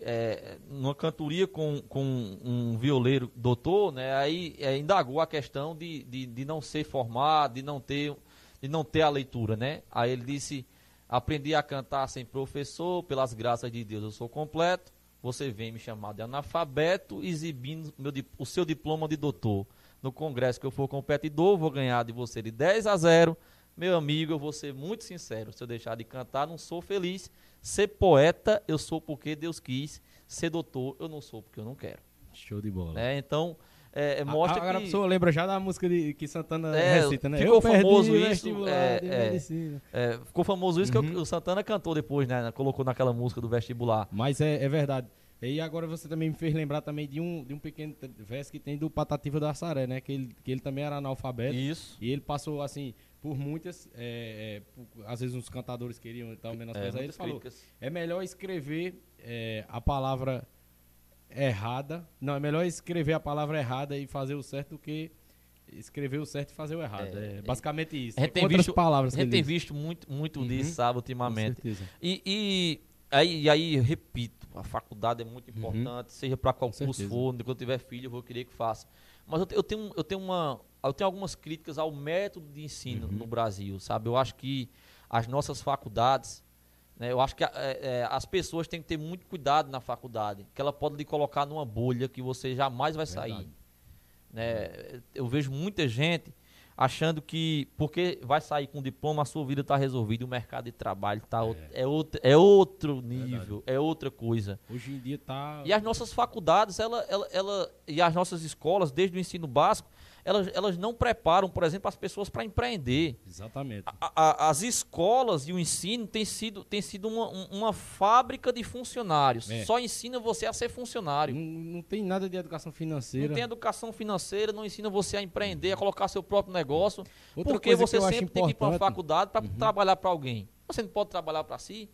é, numa cantoria com, com um violeiro doutor, né, aí é, indagou a questão de, de, de não ser formado, de não ter de não ter a leitura, né? Aí ele disse: aprendi a cantar sem professor, pelas graças de Deus eu sou completo. Você vem me chamar de analfabeto, exibindo meu, o seu diploma de doutor. No congresso que eu for competidor, vou ganhar de você de 10 a 0. Meu amigo, eu vou ser muito sincero. Se eu deixar de cantar, não sou feliz. Ser poeta, eu sou porque Deus quis. Ser doutor, eu não sou porque eu não quero. Show de bola. É, então, é, mostra Agora que... a pessoa lembra já da música de, que Santana É, recita, né? ficou Eu famoso isso, é, de é. É, ficou famoso isso que o- o Santana cantou depois, né? Colocou naquela música do vestibular. Mas é, é verdade. E agora você também me fez lembrar também de um, de um pequeno verso que tem do Patativa da Saré, né? Que ele, que ele também era analfabeto. Isso. E ele passou, assim, por muitas... é, é, por- às vezes uns cantadores queriam e tal, menos É, ele falou, críticas. é melhor escrever é, a palavra errada... Não, é melhor escrever a palavra errada e fazer o certo do que escrever o certo e fazer o errado. É, É, basicamente isso. A gente É tem outras visto, palavras a gente tem visto muito, muito Uhum. disso, sabe, ultimamente. E, e aí, e aí, repito, a faculdade é muito importante, seja para qual curso Uhum. for, quando eu tiver filho, eu vou querer que faça. Mas eu, eu tenho, eu tenho uma, eu tenho algumas críticas ao método de ensino Uhum. no Brasil, sabe? Eu acho que as nossas faculdades, né, eu acho que é, é, as pessoas têm que ter muito cuidado na faculdade, que ela pode lhe colocar numa bolha que você jamais vai sair. Verdade. Né? Eu vejo muita gente achando que porque vai sair com diploma a sua vida está resolvida, o mercado de trabalho tá out- é, outro, é outro nível, é outra coisa. Hoje em dia tá... E as nossas faculdades, ela, ela, ela, e as nossas escolas, desde o ensino básico, elas, elas não preparam, por exemplo, as pessoas para empreender. Exatamente. A- a- as escolas e o ensino tem sido, tem sido uma, um- uma fábrica de funcionários. É. Só ensina você a ser funcionário. Não, não tem nada de educação financeira. Não tem educação financeira, não ensina você a empreender, a colocar seu próprio negócio. Outra porque você sempre tem que ir para uma importante- Uhum. faculdade para trabalhar para alguém. Você não pode trabalhar para si?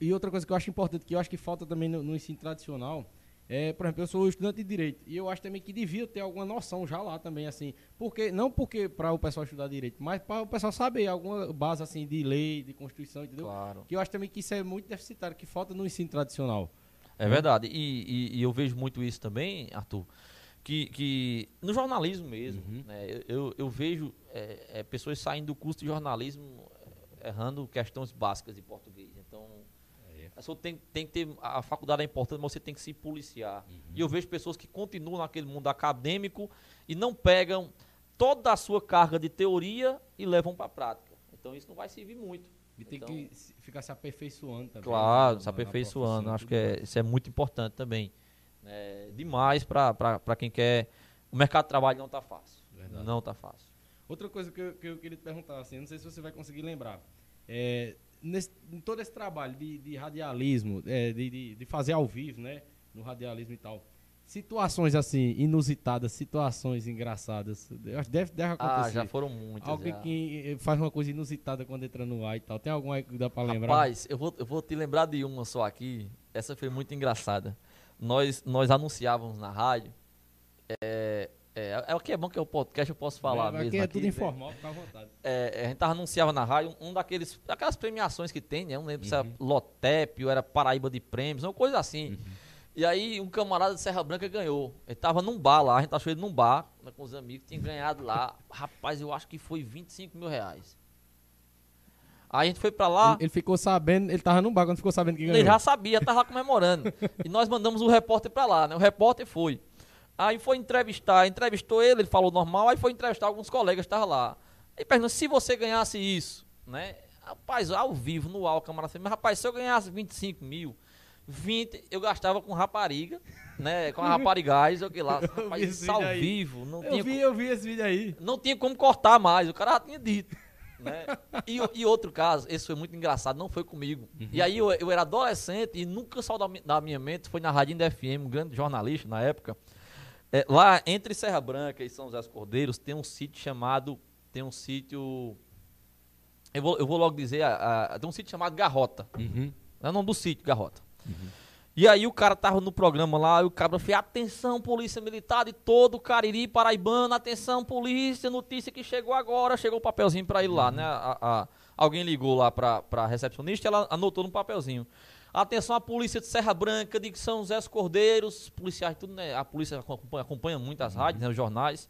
E outra coisa que eu acho importante, que eu acho que falta também no, no ensino tradicional, é, por exemplo, eu sou estudante de direito e eu acho também que devia ter alguma noção já lá também, assim, porque não porque para o pessoal estudar direito, mas para o pessoal saber alguma base assim de lei, de constituição, entendeu? Claro. Que eu acho também que isso é muito deficitário, que falta no ensino tradicional. É verdade. E, e- e eu vejo muito isso também, Arthur, que, que no jornalismo mesmo, Uhum. né, eu, eu, vejo é, é, pessoas saindo do curso de jornalismo é, errando questões básicas de português. Então, a tem, tem que ter. A faculdade é importante, mas você tem que se policiar. E eu vejo pessoas que continuam naquele mundo acadêmico e não pegam toda a sua carga de teoria e levam para a prática. Então isso não vai servir muito. E tem Então, que ficar se aperfeiçoando também. Claro, na- se aperfeiçoando. Acho que é, isso é muito importante também. É demais para quem quer. O mercado de trabalho não está fácil. Verdade. Não está fácil. Outra coisa que eu, que eu queria te perguntar, assim, não sei se você vai conseguir lembrar. É, nesse- em todo esse trabalho de, de radialismo, é, de, de, de fazer ao vivo, né? No radialismo e tal. Situações assim, inusitadas, situações engraçadas. Deve, deve acontecer. Ah, já foram muitas. Alguém já. que eh, faz uma coisa inusitada quando entra no ar e tal. Tem alguma aí que dá pra lembrar? Rapaz, eu vou, eu vou te lembrar de uma só aqui. Essa foi muito engraçada. Nós, nós anunciávamos na rádio. É, é, é o que é bom que é o podcast, eu posso falar é, mesmo. aqui é tudo né? informal, fica à vontade. É, a gente tava anunciava na rádio um daqueles, daquelas premiações que tem, né? Eu não lembro se era Uhum. Lotep ou era Paraíba de Prêmios, uma coisa assim. E aí um camarada de Serra Branca ganhou. Ele tava num bar lá, a gente achou ele num bar, né, com os amigos, tinha ganhado lá. Rapaz, eu acho que foi 25 mil reais. Aí a gente foi pra lá. Ele, ele ficou sabendo, ele tava no bar quando ficou sabendo que ganhou. Ele já sabia, tava lá comemorando. e nós mandamos o repórter pra lá, né? O repórter foi. Aí foi entrevistar, entrevistou ele, ele falou normal, aí foi entrevistar alguns colegas que estavam lá. Aí perguntou, se você ganhasse isso, né? Rapaz, ao vivo, no ar, o camarada mas rapaz, se eu ganhasse 25 mil, 20 eu gastava com rapariga, né? Com a raparigais, eu que lá. Rapaz, ao vivo, não Eu tinha vi, eu vi esse vídeo aí. não tinha como cortar mais, o cara já tinha dito. Né? E, e outro caso, esse foi muito engraçado, não foi comigo. E aí eu, eu era adolescente e nunca saiu da, da minha mente, foi na Radinho da FM, um grande jornalista na época. É, lá entre Serra Branca e São José dos Cordeiros tem um sítio chamado. Tem um sítio. Eu vou, eu vou logo dizer, a- a- tem um sítio chamado Garrota. É o nome do sítio, Garrota. E aí o cara tava no programa lá, e o cara fez, atenção, polícia militar de todo o Cariri Paraibano, atenção, polícia, notícia que chegou agora, chegou o papelzinho pra ele lá, né? A- a- alguém ligou lá pra, pra recepcionista, ela anotou no papelzinho. Atenção à polícia de Serra Branca, de São José dos Cordeiros, policiais, tudo, né? A polícia acompanha, acompanha muito as rádios, né? Os jornais.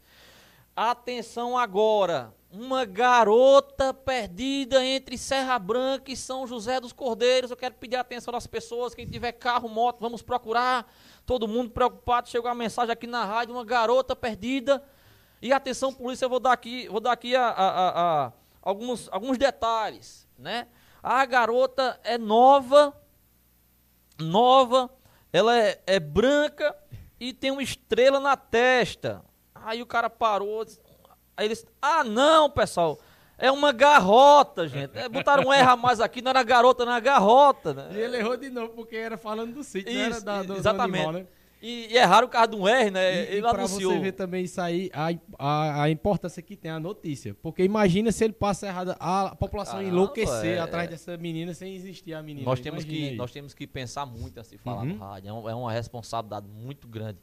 Atenção agora, uma garota perdida entre Serra Branca e São José dos Cordeiros. Eu quero pedir atenção das pessoas, quem tiver carro, moto, vamos procurar. Todo mundo preocupado, chegou a mensagem aqui na rádio, uma garota perdida. E atenção, polícia, eu vou dar aqui, vou dar aqui a- a- a- alguns, alguns detalhes, né? A garota é nova, nova, ela é, é branca e tem uma estrela na testa. Aí o cara parou. Aí eles. Ah, não, pessoal. É uma garrota, gente. É, botaram um R a mais aqui, não era garota, não era garrota, né? E ele errou de novo, porque era falando do sítio, Isso, não era da, do, exatamente. do animal, né? E, e erraram o carro de um R, né? E, ele e anunciou. você ver também isso aí, a, a, a importância que tem a notícia. Porque imagina se ele passa errado, a população Caramba, enlouquecer é. atrás dessa menina sem existir a menina. Nós temos, Imagina que, aí. nós temos que pensar muito antes de falar Uhum. no rádio. É, um- é uma responsabilidade muito grande.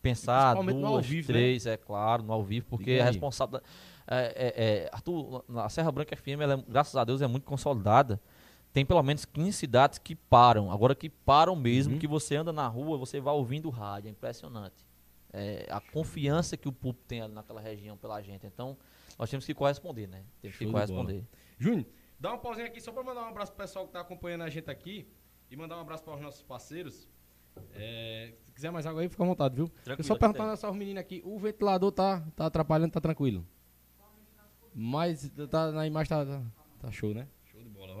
Pensar duas, ao vivo, né? três, é claro, no ao vivo, porque a aí. responsabilidade. É, é, é, Arthur, a Serra Branca FM, ela é- graças a Deus, é muito consolidada. Tem pelo menos 15 cidades que param. Agora que param mesmo, Uhum. que você anda na rua, você vai ouvindo rádio. É impressionante. É, a confiança que o público tem ali naquela região pela gente. Então, nós temos que corresponder, né? Temos que Show bola. corresponder. Júnior, dá uma pausinha aqui só pra mandar um abraço pro pessoal que tá acompanhando a gente aqui e mandar um abraço para os nossos parceiros. É, se quiser mais água aí, fica à vontade, viu? Eu Tranquilo, só aqui perguntando a essas meninas aqui, o ventilador tá, tá atrapalhando, tá tranquilo? Mas tá, na imagem tá, tá, tá show, né?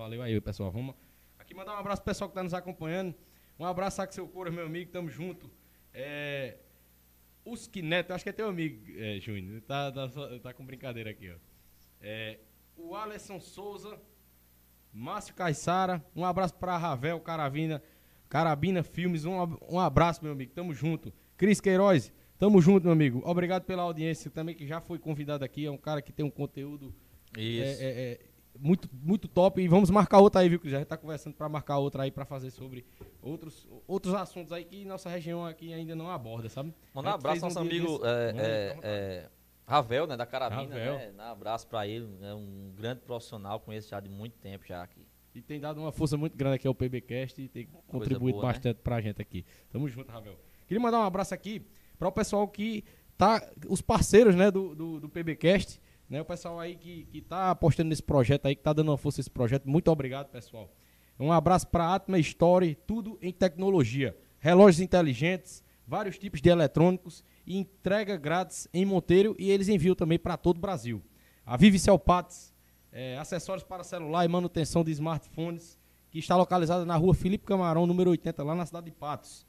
Valeu aí, pessoal. Vamos aqui mandar um abraço pro pessoal que tá nos acompanhando. Um abraço, Axel Coura, meu amigo, tamo junto. É, os Neto, acho que é teu amigo, é, Júnior. Tá, tá, tá com brincadeira aqui, ó. É, o Alisson Souza, Márcio Caissara, um abraço pra Ravel Caravina, Carabina Filmes, um, um abraço, meu amigo, tamo junto. Cris Queiroz, tamo junto, meu amigo. Obrigado pela audiência também, que já foi convidado aqui, é um cara que tem um conteúdo Isso. é, é, é, muito, muito top. E vamos marcar outra aí, viu, Cris? A gente tá conversando pra marcar outra aí pra fazer sobre outros, outros assuntos aí que nossa região aqui ainda não aborda, sabe? Mandar um A abraço ao nosso amigo é, é, é, Ravel, né, da Carabina, Ravel. né? Um abraço pra ele, é um grande profissional, conheço já de muito tempo já aqui. E tem dado uma força muito grande aqui ao PBcast e tem contribuído boa, né? bastante pra gente aqui. Tamo junto, Ravel. Queria mandar um abraço aqui para o pessoal que tá, os parceiros, né, do, do, do PBcast, né, o pessoal aí que, que tá apostando nesse projeto aí, que tá dando uma força nesse projeto. Muito obrigado, pessoal. Um abraço para Atma Story, tudo em tecnologia. Relógios inteligentes, vários tipos de eletrônicos e entrega grátis em Monteiro e eles enviam também para todo o Brasil. A Vive Celpates, é, acessórios para celular e manutenção de smartphones, que está localizada na rua Felipe Camarão, número 80, lá na cidade de Patos.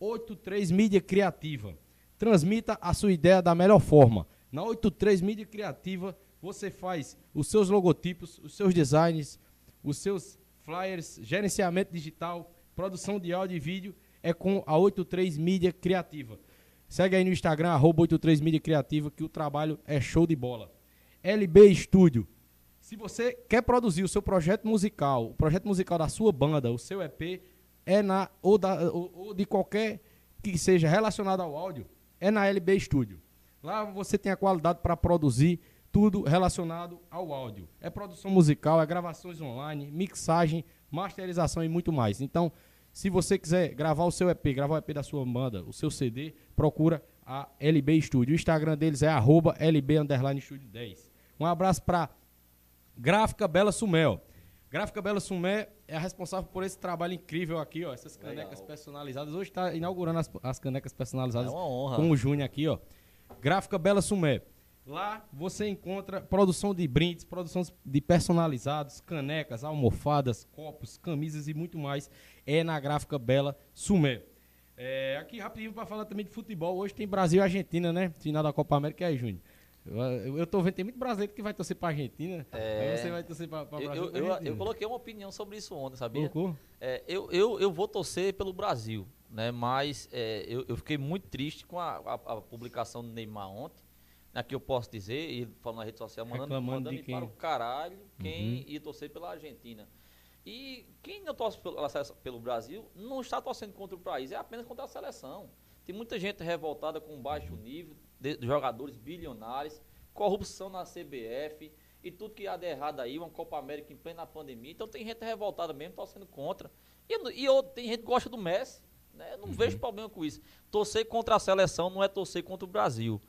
83 Mídia Criativa. Transmita a sua ideia da melhor forma. Na 83 Mídia Criativa, você faz os seus logotipos, os seus designs, os seus flyers, gerenciamento digital, produção de áudio e vídeo, é com a 83 Mídia Criativa. Segue aí no Instagram, arroba 83 Mídia Criativa, que o trabalho é show de bola. LB Estúdio. Se você quer produzir o seu projeto musical, o projeto musical da sua banda, o seu EP, é na ou, da, ou, ou de qualquer que seja relacionado ao áudio, é na LB Studio. Lá você tem a qualidade para produzir tudo relacionado ao áudio. É produção musical, é gravações online, mixagem, masterização e muito mais. Então, se você quiser gravar o seu EP, gravar o EP da sua banda, o seu CD, procura a LB Studio. O Instagram deles é arroba LB Studio 10. Um abraço para Gráfica Bela Sumel. Gráfica Bela Sumé é a responsável por esse trabalho incrível aqui, ó. Essas canecas Legal. personalizadas. Hoje está inaugurando as, as canecas personalizadas É uma honra. com o Júnior aqui, ó. Gráfica Bela Sumé. Lá você encontra produção de brindes, produção de personalizados, canecas, almofadas, copos, camisas e muito mais. É na Gráfica Bela Sumé. É, aqui rapidinho para falar também de futebol. Hoje tem Brasil e Argentina, né? Final da Copa América. Aí, Júnior? Eu, eu, tô vendo, tem muito brasileiro que vai torcer pra Argentina. É. Aí você vai torcer pra, pra Eu, Brasil. eu, Argentina? eu coloquei uma opinião sobre isso ontem, sabia? Colocou? É, eu, eu, eu vou torcer pelo Brasil, né? Mas é, eu, eu fiquei muito triste com a, a- a publicação do Neymar ontem. Aqui eu posso dizer, ele falou na rede social, mandando, Reclamando mandando para o caralho quem Uhum. ia torcer pela Argentina. E quem não torce pelo, pelo Brasil não está torcendo contra o país, é apenas contra a seleção. Tem muita gente revoltada com baixo nível, de, jogadores bilionários, corrupção na CBF e tudo que há de errado aí, uma Copa América em plena pandemia. Então tem gente revoltada mesmo, torcendo contra. E, e eu, tem gente que gosta do Messi, né? Eu não vejo problema com isso. Torcer contra a seleção não é torcer contra o Brasil.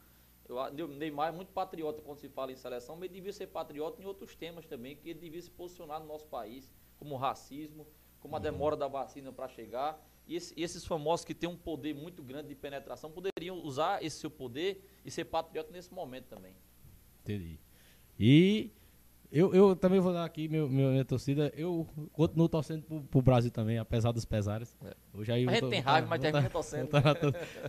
Eu, Neymar é muito patriota quando se fala em seleção, mas ele devia ser patriota em outros temas também, que ele devia se posicionar no nosso país, como o racismo, como a demora da vacina para chegar. E esse- esses famosos que têm um poder muito grande de penetração poderiam usar esse seu poder e ser patriota nesse momento também. Entendi. E Eu, eu também vou dar aqui meu, meu- minha torcida. Eu continuo torcendo pro, pro Brasil também, apesar dos pesares. É. Hoje aí A gente tô- tem raiva, mas termina torcendo.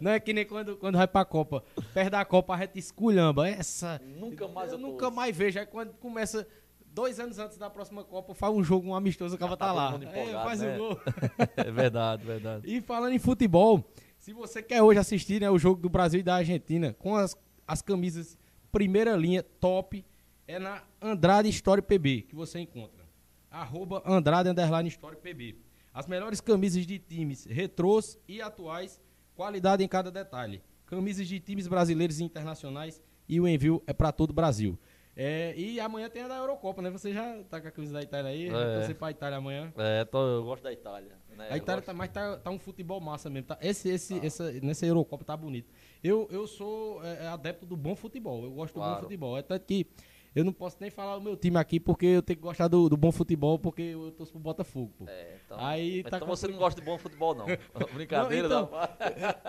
Não é que nem quando, quando vai pra Copa. Perde a Copa, a gente esculhamba. Essa. Nunca mais eu eu nunca torço. mais vejo. Aí quando começa. Dois anos antes da próxima Copa, faz um jogo, um amistoso, Já tá, tá lá. É, faz né? o gol. É verdade, verdade. E falando em futebol, se você quer hoje assistir né, o jogo do Brasil e da Argentina com as, as camisas primeira linha top, é na Andrade Story PB que você encontra. Arroba Andrade Underline PB. As melhores camisas de times retrôs e atuais, qualidade em cada detalhe. Camisas de times brasileiros e internacionais e o envio é para todo o Brasil. É, e amanhã tem a da Eurocopa, né? Você já tá com a camisa da Itália aí? É. Você pra Itália amanhã. É, tô- eu gosto da Itália. Né? A Itália tá, mas tá, tá um futebol massa mesmo. Tá, esse, esse, essa, nessa Eurocopa tá bonito. Eu, eu sou é, é, adepto do bom futebol. Eu gosto do bom Claro. futebol. É tanto que eu não posso nem falar o meu time aqui porque eu tenho que gostar do, do bom futebol porque eu torço pro Botafogo, pô. É, então, Aí tá então você não gosta de bom futebol, não. Brincadeira, Não,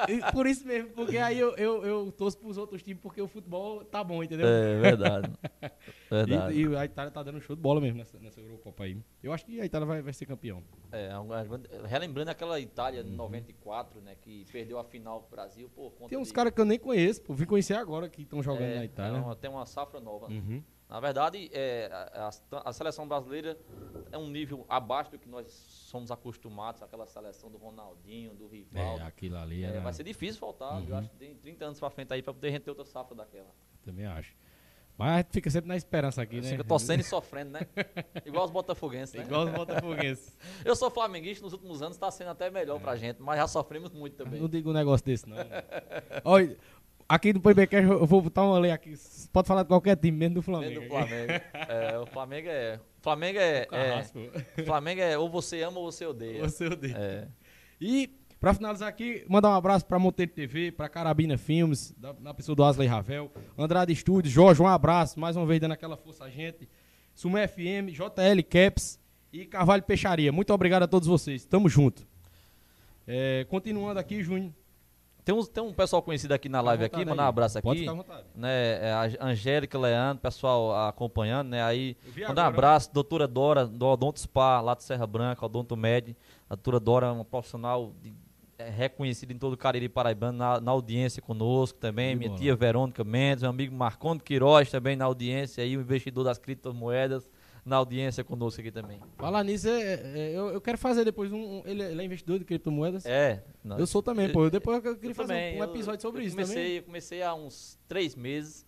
então, por isso mesmo, porque aí eu, eu, eu torço pros outros times porque o futebol tá bom, entendeu? É verdade. Verdade. E, e a Itália tá dando show de bola mesmo nessa, nessa Eurocopa aí. Eu acho que a Itália vai, vai ser campeão. É, é relembrando aquela Itália Uhum. de 94, né, que perdeu a final pro Brasil conta Tem uns de- caras que eu nem conheço, pô. Vim conhecer agora que estão jogando é, na Itália. é uma- tem uma safra nova. Uhum. Na verdade, é, a, a- seleção brasileira é um nível abaixo do que nós somos acostumados, aquela seleção do Ronaldinho, do Rivaldo. É, aquilo ali É, era- vai ser difícil faltar, Uhum. eu acho que tem 30 anos pra frente aí pra poder render outra safra daquela. Também acho. Mas a gente fica sempre na esperança aqui, né? Fica torcendo e sofrendo, né? Igual os botafoguenses, né? Igual os botafoguenses. Eu sou flamenguista, nos últimos anos tá sendo até melhor pra gente, mas já sofremos muito também. Não diga um negócio desse, não. Olha, aqui no PBcast eu vou botar uma lei aqui. Pode falar de qualquer time, menos do Flamengo. Dentro do Flamengo. É, o Flamengo é. O Flamengo é. é Flamengo é ou você ama ou você odeia. Você odeia. É. E, pra finalizar aqui, mandar um abraço pra Monteiro TV, pra Carabina Filmes, da, na pessoa do Asley Ravel, Andrade Studios, Jorge, um abraço, mais uma vez dando aquela força a gente. Sumé FM, JL Caps e Carvalho Peixaria. Muito obrigado a todos vocês. Tamo junto. É, continuando aqui, Júnior. Tem, um, tem um pessoal conhecido aqui na live aqui, mandar um abraço aqui. Pode ficar à vontade. Né, é a Angélica Leandro, pessoal acompanhando, né? Aí, mandar um abraço, doutora Dora, do Odonto Spa, lá de Serra Branca, Odonto Med. A doutora Dora é uma profissional de- é, reconhecida em todo o Cariri Paraibano, na, na audiência conosco também. Que Minha tia Verônica Mendes, meu amigo Marconde Queiroz também na audiência, aí o investidor das criptomoedas na audiência conosco aqui também. Falar nisso, é, é, eu, eu quero fazer depois um. um- ele, ele é investidor de criptomoedas. É, nós- Eu sou também, pô. Depois eu queria eu fazer também, um, eu- episódio sobre eu isso comecei, também. Eu comecei há uns três meses.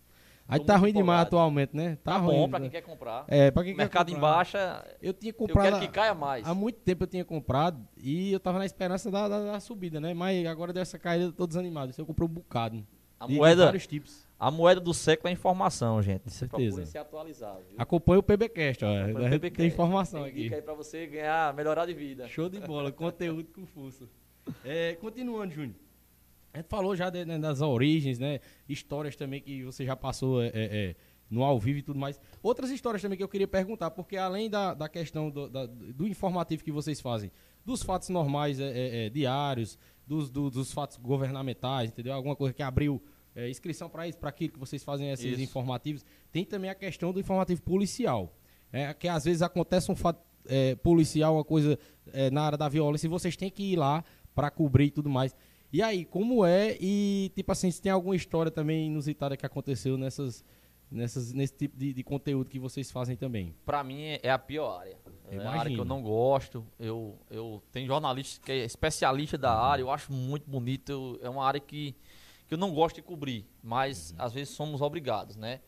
Aí tá ruim demais atualmente, né? Tá, Tá ruim. bom pra né? quem quer comprar. É, pra quem o quer mercado em comprar. baixa, Eu tinha eu comprado. quero que caia mais. Há muito tempo eu tinha comprado e eu tava na esperança da, da- da subida, né? Mas agora dessa caída eu tô desanimado. Isso eu comprei um bocado. A De moeda, vários tipos. A moeda do século é informação, gente. certeza. Procurem se atualizar, viu? Acompanha o PBcast, ó. Acompanha o A gente PBcast. Tem informação Tem aqui. dica aí pra você ganhar, melhorar de vida. Show de bola, conteúdo com fuça. É, continuando, Júnior. A gente falou já de- né, das origens, né? Histórias também que você já passou é, é, é, no ao vivo e tudo mais. Outras histórias também que eu queria perguntar, porque além da, da questão do, da- do informativo que vocês fazem, dos fatos normais é, é, é, diários, dos, do- dos fatos governamentais, entendeu? Alguma coisa que abriu é, inscrição para isso, para aquilo que vocês fazem esses Isso. informativos. Tem também a questão do informativo policial. É, que às vezes acontece um fato é, policial, uma coisa é, na área da violência, e vocês têm que ir lá para cobrir e tudo mais. E aí, como é? E, tipo assim, se tem alguma história também inusitada que aconteceu nessas, nessas, nesse tipo de, de conteúdo que vocês fazem também? Pra mim é- é a pior área. É a área que eu não gosto. Eu, eu tenho jornalista que é especialista da área, eu acho muito bonito. eu- é uma área que, que eu não gosto de cobrir, mas às vezes somos obrigados, né?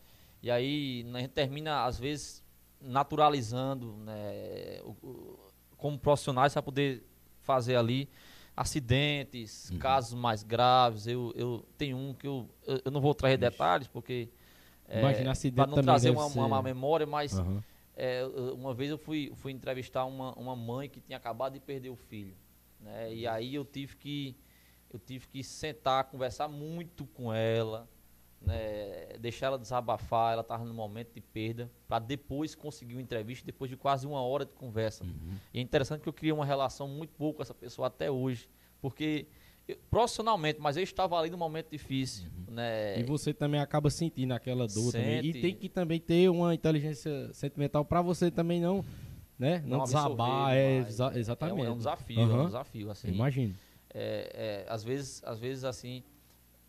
E aí a gente termina, às vezes, naturalizando, né? o- o- como profissionais para poder fazer ali acidentes, casos mais graves. Eu, eu tenho um que eu, eu, eu não vou trazer detalhes, porque. Imagina, acidente para não trazer uma, uma má memória, mas Aham. é, uma vez eu fui, fui entrevistar uma, uma mãe que tinha acabado de perder o filho. Né? E aí eu tive que eu tive que sentar, conversar muito com ela, né? deixar ela desabafar, ela estava no momento de perda, para depois conseguir uma entrevista, depois de quase uma hora de conversa. Uhum. E é interessante que eu criei uma relação muito boa com essa pessoa até hoje, porque eu- profissionalmente, mas eu estava ali num momento difícil, né? E você também acaba sentindo aquela dor também. E Sente. tem que também ter uma inteligência sentimental pra você também não, né? Não, Não desabar. É, exa- É um, exatamente. é um desafio, é Aham. um desafio, assim. Imagino. É, é, às vezes, às vezes assim,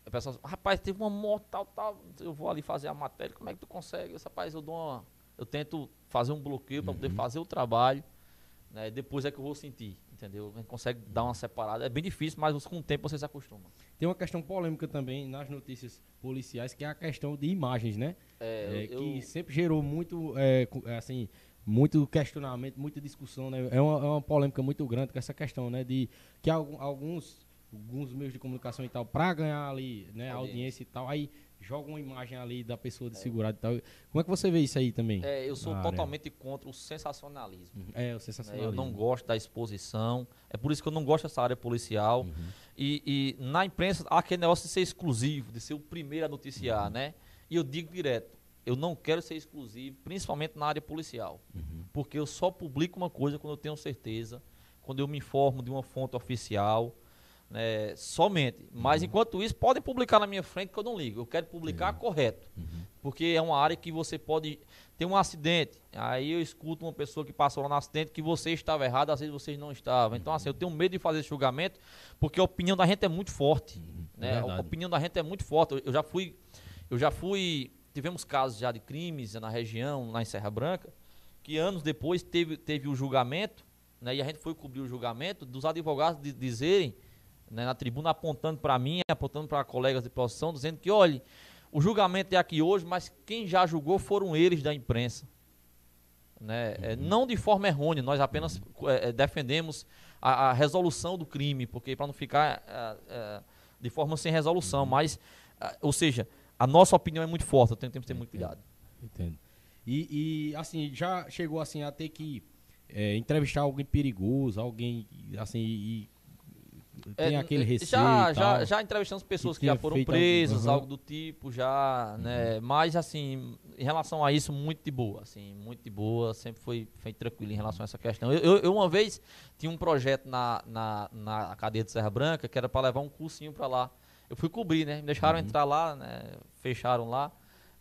a pessoa rapaz, teve uma moto, tal, tal, eu vou ali fazer a matéria, como é que tu consegue? Eu, rapaz, eu dou uma, eu tento fazer um bloqueio para Uhum. poder fazer o trabalho, né? Depois é que eu vou sentir, entendeu? A gente consegue dar uma separada. É bem difícil, mas com o tempo você se acostuma. Tem uma questão polêmica também nas notícias policiais, que é a questão de imagens, né? É, É, eu- que sempre gerou muito, é, é, assim, muito questionamento, muita discussão, né? É uma, é uma polêmica muito grande com essa questão, né? De que alguns, alguns meios de comunicação e tal, pra ganhar ali, né, Audiência. audiência e tal, aí jogam uma imagem ali da pessoa de segurado e tal. Como é que você vê isso aí também? é, eu sou na área? totalmente contra o sensacionalismo. É, o né? sensacionalismo. Eu não gosto da exposição. É por isso que eu não gosto dessa área policial. Uhum. E, e na imprensa há aquele negócio de ser exclusivo, de ser o primeiro a noticiar, Uhum. né? E eu digo direto, eu não quero ser exclusivo, principalmente na área policial. Uhum. Porque eu só publico uma coisa quando eu tenho certeza, quando eu me informo de uma fonte oficial, né? Somente. Mas enquanto isso, podem publicar na minha frente que eu não ligo. Eu quero publicar correto. Porque é uma área que você pode ter um acidente. Aí eu escuto uma pessoa que passou lá no acidente que você estava errado, às vezes vocês não estavam. Então, assim, eu tenho medo de fazer esse julgamento, porque a opinião da gente é muito forte. É né? A verdade. opinião da gente é muito forte. Eu já fui. Eu já fui. Tivemos casos já de crimes na região, lá em Serra Branca, que anos depois teve, teve o julgamento, né? E a gente foi cobrir o julgamento dos advogados de, dizerem, né, na tribuna, apontando para mim, apontando para colegas de profissão, dizendo que, olha, o julgamento é aqui hoje, mas quem já julgou foram eles da imprensa. Né? É, não de forma errônea, nós apenas é, é, defendemos a, a resolução do crime, porque para não ficar é, é, de forma sem resolução, mas, ah, ou seja, a nossa opinião é muito forte, então temos que ter muito cuidado. Entendo. E, e, assim, já chegou assim a ter que é, entrevistar alguém perigoso, alguém assim, e tem É, aquele receio Já, e já, tal. já entrevistamos pessoas Que que, já foram presas, Aham. algo do tipo, já, né? Mas assim, em relação a isso, muito de boa, assim, muito de boa, sempre foi, foi tranquilo em relação a essa questão. Eu, eu, eu, uma vez tinha um projeto na, na, na cadeia de Serra Branca que era para levar um cursinho para lá. Eu fui cobrir, né? Me deixaram Uhum. entrar lá, né? Fecharam lá.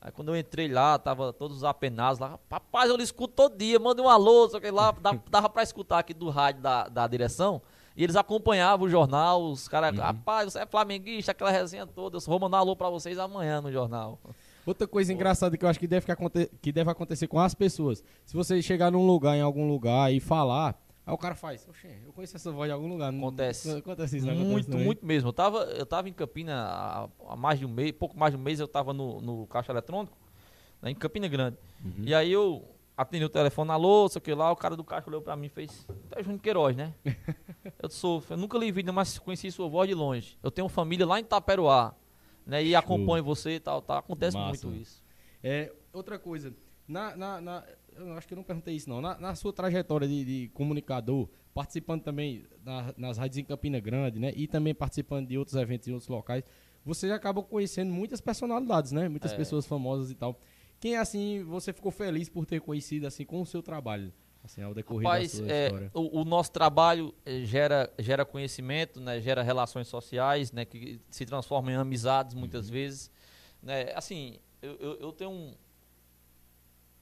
Aí quando eu entrei lá, tava todos os apenados lá. Rapaz, eu lhe escuto todo dia, manda um alô, só que lá dava, dava pra escutar aqui do rádio da, da direção. E eles acompanhavam o jornal, os caras, Uhum. rapaz, você é flamenguista, aquela resenha toda. Eu só vou mandar um alô pra vocês amanhã no jornal. Outra coisa engraçada que eu acho que deve, que aconte- que deve acontecer com as pessoas. Se você chegar num lugar, em algum lugar, e falar, aí o cara faz, oxe, eu conheço essa voz de algum lugar. Não- Acontece. Acontece isso, não acontece muito, muito mesmo. Eu tava, eu tava em Campina há, há mais de um mês, pouco mais de um mês, eu tava no, no caixa eletrônico, né, em Campina Grande. Uhum. E aí eu atendi o telefone, alô, sei o que lá, o cara do caixa olhou pra mim e fez, é Júnior Queiroz, né? eu sou, eu nunca li vídeo, mas conheci sua voz de longe. Eu tenho família lá em Itaperuá, né? E acompanho você e tal, tal. Acontece Massa. muito isso. É, outra coisa, na, na, na- eu acho que eu não perguntei isso não, na, na sua trajetória de, de comunicador, participando também na- nas rádios em Campina Grande, né, e também participando de outros eventos em outros locais, você já acaba conhecendo muitas personalidades, né, muitas É. pessoas famosas e tal. Quem, assim, você ficou feliz por ter conhecido, assim, com o seu trabalho, assim, ao decorrer Rapaz, da sua é, história? o, o nosso trabalho eh, gera, gera conhecimento, né, gera relações sociais, né, que se transformam em amizades muitas Uhum. vezes. Né, assim, eu, eu, eu tenho um.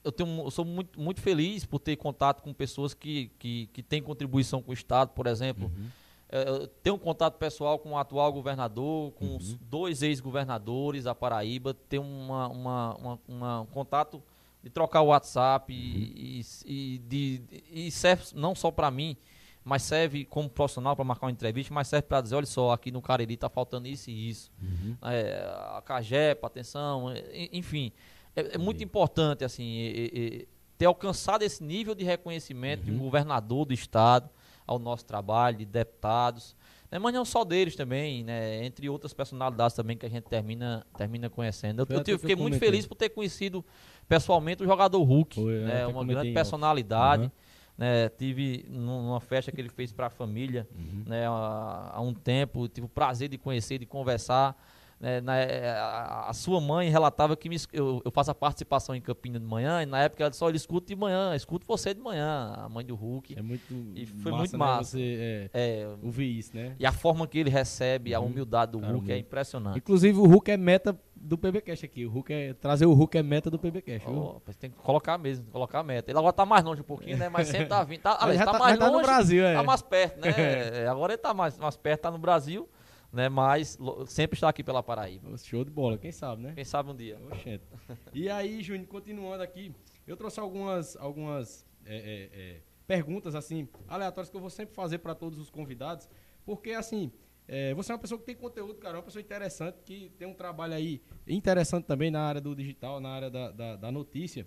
Eu, tenho, eu sou muito, muito feliz por ter contato com pessoas que, que, que têm contribuição com o Estado, por exemplo. Uhum. Eh, Eu tenho um contato pessoal com o atual governador, com Uhum. os dois ex-governadores da Paraíba, tenho uma, uma, uma- uma- um contato de trocar o WhatsApp Uhum. e, e, de, e serve não só para mim, mas serve como profissional para marcar uma entrevista, mas serve para dizer, olha só, aqui no Cariri tá faltando isso e isso. Uhum. É, a Cagepa, atenção, enfim. É, é muito importante assim ter alcançado esse nível de reconhecimento de um governador do estado ao nosso trabalho, de deputados, né, mas não só deles também, né, entre outras personalidades também que a gente termina, termina conhecendo. Eu, eu eu fiquei muito comentei. feliz por ter conhecido pessoalmente o jogador Hulk, Foi, eu né, uma grande personalidade. Aham. Né, tive num- numa festa que ele fez para a família Uhum. né, há, há um tempo, tive o prazer de conhecer, de conversar. Né, na, é, a, a, sua mãe relatava que me, eu, eu, faço a participação em Campina de manhã, e na época ela disse, olha, escuto de manhã, escuto você de manhã, a mãe do Hulk. É muito e foi massa, muito né, massa. Você, é, é, ouvir isso, né? E a forma que ele recebe, a uhum. humildade do Hulk é impressionante. Inclusive o Hulk é meta do PBcast aqui. O Hulk é, trazer o Hulk é meta do PBcast. Oh, tem que colocar mesmo, colocar a meta. Ele agora tá mais longe um pouquinho, né? Mas sempre tá vindo. Tá, aliás, tá, tá, mais longe. Tá no Brasil, é. Tá mais perto, né? É, agora ele tá mais, mais perto, tá no Brasil né? Mas sempre está aqui pela Paraíba. Show de bola, quem sabe, né? Quem sabe um dia. Oxente. E aí, Júnior, continuando aqui, eu trouxe algumas, algumas é, é, é, perguntas assim aleatórias que eu vou sempre fazer para todos os convidados, porque assim é, você é uma pessoa que tem conteúdo, cara, é uma pessoa interessante, que tem um trabalho aí interessante também na área do digital, na área da, da, da notícia.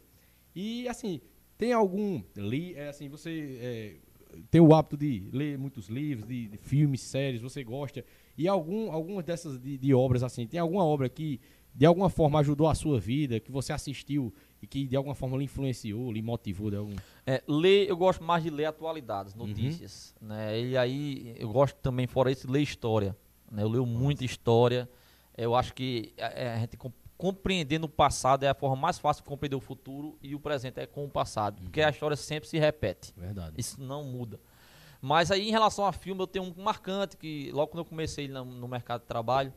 E assim, tem algum li, é, assim, você tem o hábito de ler muitos livros, de, de filmes, séries, você gosta e algum, algumas dessas de, de, obras, assim, tem alguma obra que de alguma forma ajudou a sua vida, que você assistiu e que de alguma forma lhe influenciou, lhe motivou de algum? É, ler, eu gosto mais de ler atualidades, uhum. notícias. Uhum. Né? E aí eu gosto também, fora isso, de ler história. Né? Eu leio muita história. Eu acho que a, é, a gente compreendendo o passado é a forma mais fácil de compreender o futuro e o presente é com o passado. Uhum. Porque a história sempre se repete. Verdade. Isso não muda. Mas aí, em relação a filme, eu tenho um marcante que, logo quando eu comecei no, no mercado de trabalho,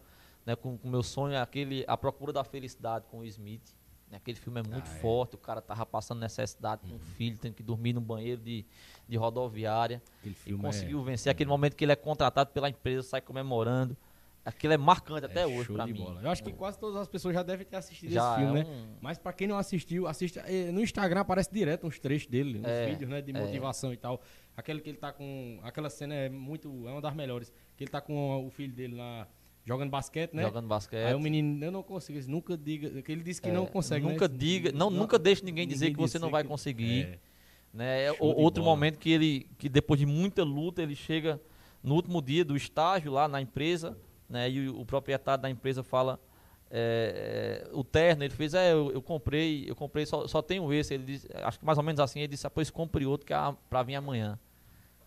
né, com o meu sonho, é aquele A Procura da Felicidade com o Smith. Né, aquele filme é muito ah, é. forte, o cara tava passando necessidade com o um uhum. filho, tendo que dormir no banheiro de, de rodoviária. e conseguiu é... vencer. Aquele momento que ele é contratado pela empresa, sai comemorando. Aquilo é marcante é até hoje para mim. Bola. Eu acho que quase todas as pessoas já devem ter assistido já esse filme, é né? Um... Mas para quem não assistiu, assista. Eh, no Instagram aparece direto uns trechos dele, uns é, vídeos, né? De é. motivação e tal. Aquele que ele tá com. Aquela cena é muito. É uma das melhores. Que ele tá com o filho dele lá. Jogando basquete, né? Jogando basquete. Aí o menino, eu não consigo, nunca diga. Que ele disse que é, não consegue. Nunca né? diga, não, não, nunca deixe ninguém dizer que você não vai conseguir. É. Né? outro bola. momento que ele, que depois de muita luta, ele chega no último dia do estágio lá na empresa, né? E o, o proprietário da empresa fala, é, é, o terno, ele fez, é, eu, eu comprei, eu comprei, só, só tenho esse. Ele disse, acho que mais ou menos assim, ele disse, ah, pois compre outro que é para vir amanhã.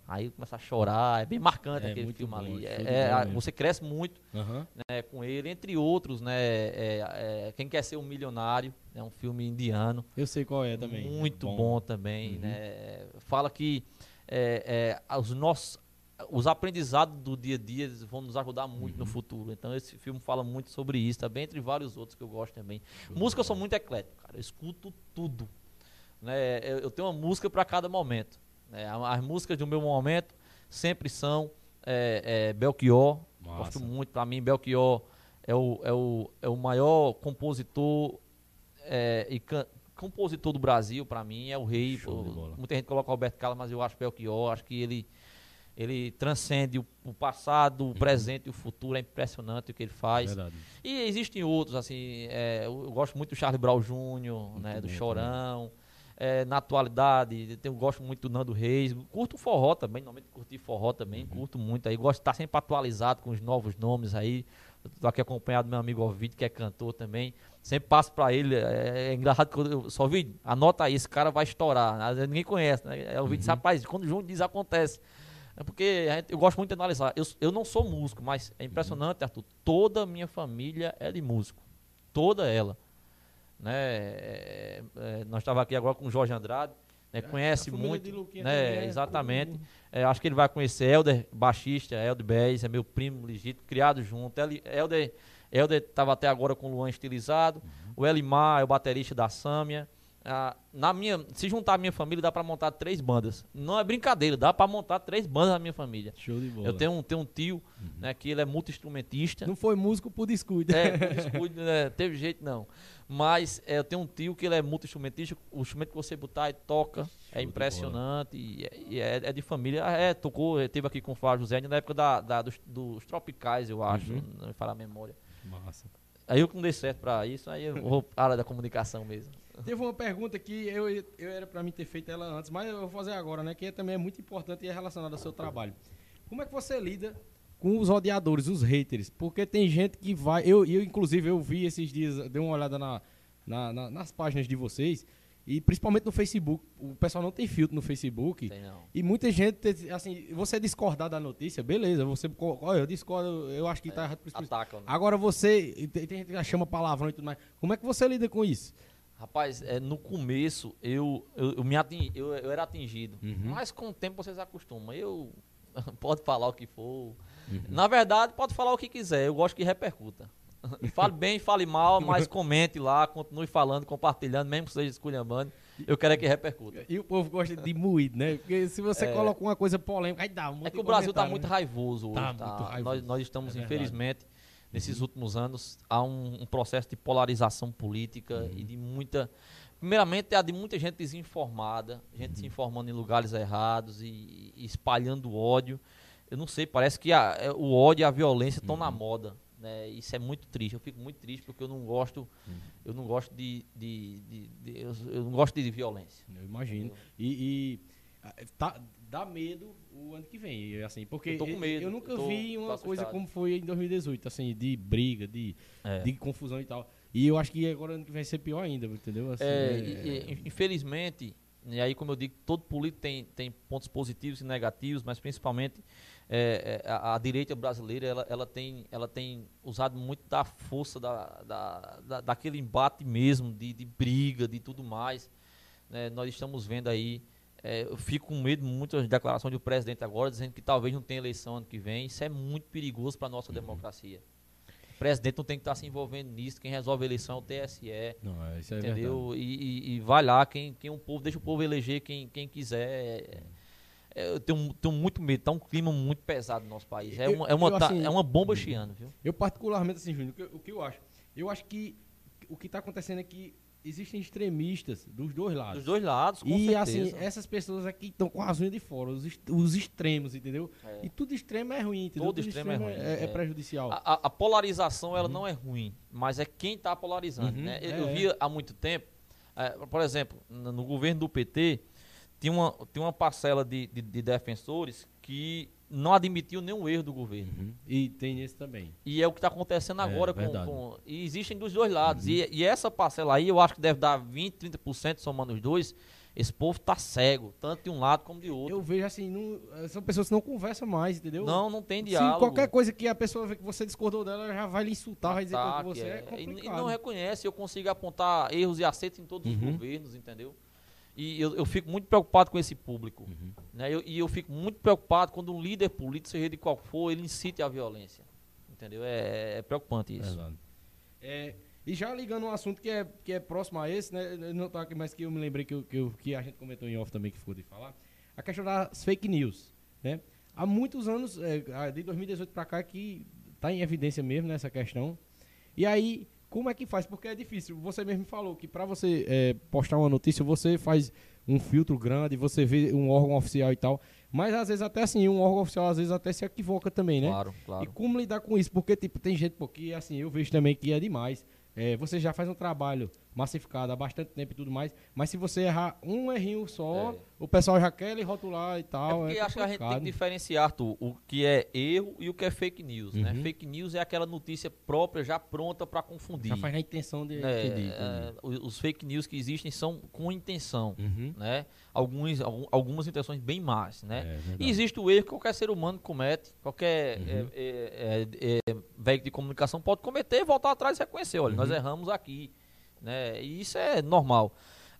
Aí começa a chorar, é bem marcante é, aquele filme bom, ali. É, é você cresce muito uhum. né, com ele, entre outros, né? É, é, Quem quer ser um milionário, é um filme indiano. Eu sei qual é também. Muito bom, bom também, uhum. né? Fala que é, os nossos os aprendizados do dia a dia vão nos ajudar muito uhum. no futuro. Então esse filme fala muito sobre isso, também entre vários outros que eu gosto também. Música eu sou muito eclético, cara. Eu escuto tudo. Né? Eu tenho uma música para cada momento. É, as músicas do meu momento sempre são é, é, Belchior. Massa. Gosto muito, para mim, Belchior é o, é o, é o maior compositor é, e compositor do Brasil, para mim, é o rei. muita gente coloca Roberto Carlos, mas eu acho Belchior, acho que ele, ele transcende o, o passado, o presente e o futuro, é impressionante o que ele faz. Verdade. E existem outros, assim, é, eu gosto muito do Charlie Brown Jr., né, do Chorão. Também é, na atualidade. Eu gosto muito do Nando Reis. Curto forró também, normalmente curti forró também, uhum. curto muito aí. Gosto de estar sempre atualizado com os novos nomes aí. Estou aqui acompanhado do meu amigo Ovid, que é cantor também. Sempre passo para ele. É, é, engraçado que eu só vi, anota aí, esse cara vai estourar. Ninguém conhece, né? É o uhum. rapaz, quando o João diz acontece. É porque gente, eu gosto muito de analisar. Eu, eu não sou músico, mas é impressionante, uhum. Arthur. Toda a minha família é de músico. Toda ela. Né? É, é, nós estávamos aqui agora com o Jorge Andrade, né? conhece muito. Né? Exatamente. É, acho que ele vai conhecer Helder, baixista, Helder Bez, é meu primo legítimo, criado junto. Helder estava até agora com o Luan estilizado. Uhum. O Elimar é o baterista da Sâmia. Ah, na minha, se juntar a minha família, dá para montar três bandas. Não é brincadeira, dá para montar três bandas na minha família. Show de bola. Eu tenho um, tenho um tio, uhum. né, que ele é multi-instrumentista. Não foi músico por descuido. É, por descuido, né, teve jeito não. Mas é, eu tenho um tio que ele é multi-instrumentista, o instrumento que você botar e toca Show é impressionante e, é, e é, é, de família. É, tocou, teve aqui com o Flávio José na época da, da dos, dos, tropicais, eu acho, uhum. não me fala a memória. Massa. Aí eu que não dei certo para isso, aí eu vou para a área da comunicação mesmo. Teve uma pergunta que eu, eu era para mim ter feito ela antes, mas eu vou fazer agora, né? Que também é muito importante e é relacionada ao seu trabalho. Como é que você lida com os odiadores, os haters? Porque tem gente que vai. Eu, eu inclusive, eu vi esses dias, dei uma olhada na, na, na, nas páginas de vocês, E principalmente no Facebook. O pessoal não tem filtro no Facebook. Tem não. E muita gente, assim, você discordar da notícia, beleza. Você, olha, eu discordo, eu acho que tá errado. isso, por isso. Atacam, né? Agora você, tem, tem gente que já chama palavrão e tudo mais. Como é que você lida com isso? Rapaz, é, no começo eu, eu, eu me ating, eu, eu era atingido. Uhum. Mas com o tempo você se acostuma. Eu pode falar o que for. Uhum. Na verdade, pode falar o que quiser. Eu gosto que repercuta. Fale bem, fale mal, mas comente lá, continue falando, compartilhando, mesmo que seja esculhambando. Eu quero é que repercuta. E o povo gosta de moído, né? Porque se você É. coloca uma coisa polêmica, aí dá um É que de o Brasil está muito né? raivoso hoje. Tá tá? muito raivoso. Nós, nós estamos, É infelizmente, nesses últimos anos, há um, um processo de polarização política Uhum. e de muita. Primeiramente, é a de muita gente desinformada, gente Uhum. se informando em lugares errados e, e espalhando ódio. Eu não sei, parece que a- é, o ódio e a violência estão Uhum. na moda. Né? Isso é muito triste. Eu fico muito triste porque eu não gosto, Uhum. eu não gosto de, de- de- de- eu, eu não gosto de violência. Eu imagino. E, e, ah, tá, dá medo o ano que vem, assim, porque Eu tô com medo, eu nunca eu tô- vi tô uma coisa como foi em 2018, assim, de briga, de, É. de confusão e tal. E eu acho que agora ano que vem vai ser pior ainda, entendeu? Assim, É, é- e- e, infelizmente, e aí como eu digo, todo político tem, tem pontos positivos e negativos, mas principalmente é, é, a, a direita brasileira ela, ela, tem, ela tem usado muito da força da, da, da- daquele embate mesmo, de, de briga, de tudo mais. né? nós estamos vendo aí, é, eu fico com medo muito das declarações do presidente agora, dizendo que talvez não tenha eleição ano que vem. Isso é muito perigoso para a nossa democracia. O presidente não tem que estar se envolvendo nisso, quem resolve a eleição é o TSE. Não, é, isso é. Entendeu? E, e- e vai lá, quem, quem o povo, deixa o povo eleger quem, quem quiser. É- é, eu tenho, tenho muito medo, tá um clima muito pesado no nosso país. É Eu- uma, é uma, eu, tá- assim, é uma bomba chiando, viu? Eu particularmente, assim, Júnior, o que, o que eu acho? Eu acho que o que está acontecendo é que existem extremistas dos dois lados. Dos dois lados, com e assim, certeza. essas pessoas aqui estão com as unhas de fora, os, est- os extremos, entendeu? É. E tudo extremo é ruim, entendeu? Todo Tudo extremo é ruim, É, é é. prejudicial. A, a- a polarização ela não é ruim, mas é quem está polarizando. Uhum, né? Eu, é, é. vi há muito tempo, é, por exemplo, no, no governo do PT, tinha uma, tinha uma parcela de, de- de defensores que não admitiu nenhum erro do governo. Uhum. E tem esse também. E é o que está acontecendo É, agora com, verdade. com- E existem dos dois lados. E, e essa parcela aí, eu acho que deve dar 20, 30% somando os dois. Esse povo tá cego, tanto de um lado como de outro. Eu vejo assim, não- são pessoas que não conversam mais, entendeu? Não, não tem Se diálogo. qualquer coisa que a pessoa vê que você discordou dela, ela já vai lhe insultar, vai dizer que você é, é. E- complicado. E não reconhece, eu consigo apontar erros e acertos em todos os Uhum. governos, entendeu? E eu, eu fico muito preocupado com esse público. Uhum. Né? Eu- e eu fico muito preocupado quando um líder político, seja de qual for, ele incite a violência. Entendeu? É, é preocupante isso. É, e já ligando um assunto que é, que é próximo a esse, né? eu Não tá aqui, mas que eu me lembrei que, eu- que, eu- que a gente comentou em off também que ficou de falar. A questão das fake news. Né? Há muitos anos, é, de 2018 para cá, que está em evidência mesmo nessa questão. E aí, como é que faz? Porque é difícil. Você mesmo falou que para você é, postar uma notícia, você faz um filtro grande, você vê um órgão oficial e tal. Mas às vezes até assim, um órgão oficial às vezes até se equivoca também, né? Claro, claro. E como lidar com isso? Porque, tipo, tem gente pô, que, assim, eu vejo também que é demais. É, você já faz um trabalho massificado há bastante tempo e tudo mais, mas se você errar um errinho só, É. o pessoal já quer lhe rotular e É tal. porque É, acho que a gente tem que diferenciar, Arthur, o que é erro e o que é fake news. Né? Uhum. Fake news é aquela notícia própria, já pronta para confundir. Já faz na intenção de. né? entendi, É, entendi. o- os fake news que existem são com intenção. Uhum. Né? Alguns, algum- algumas intenções bem más. Né? É. E existe o erro que qualquer ser humano comete, qualquer Uhum. é, é, é, é, veículo de comunicação pode cometer, voltar atrás e reconhecer, olha, nós Uhum. erramos aqui, né? E isso é normal.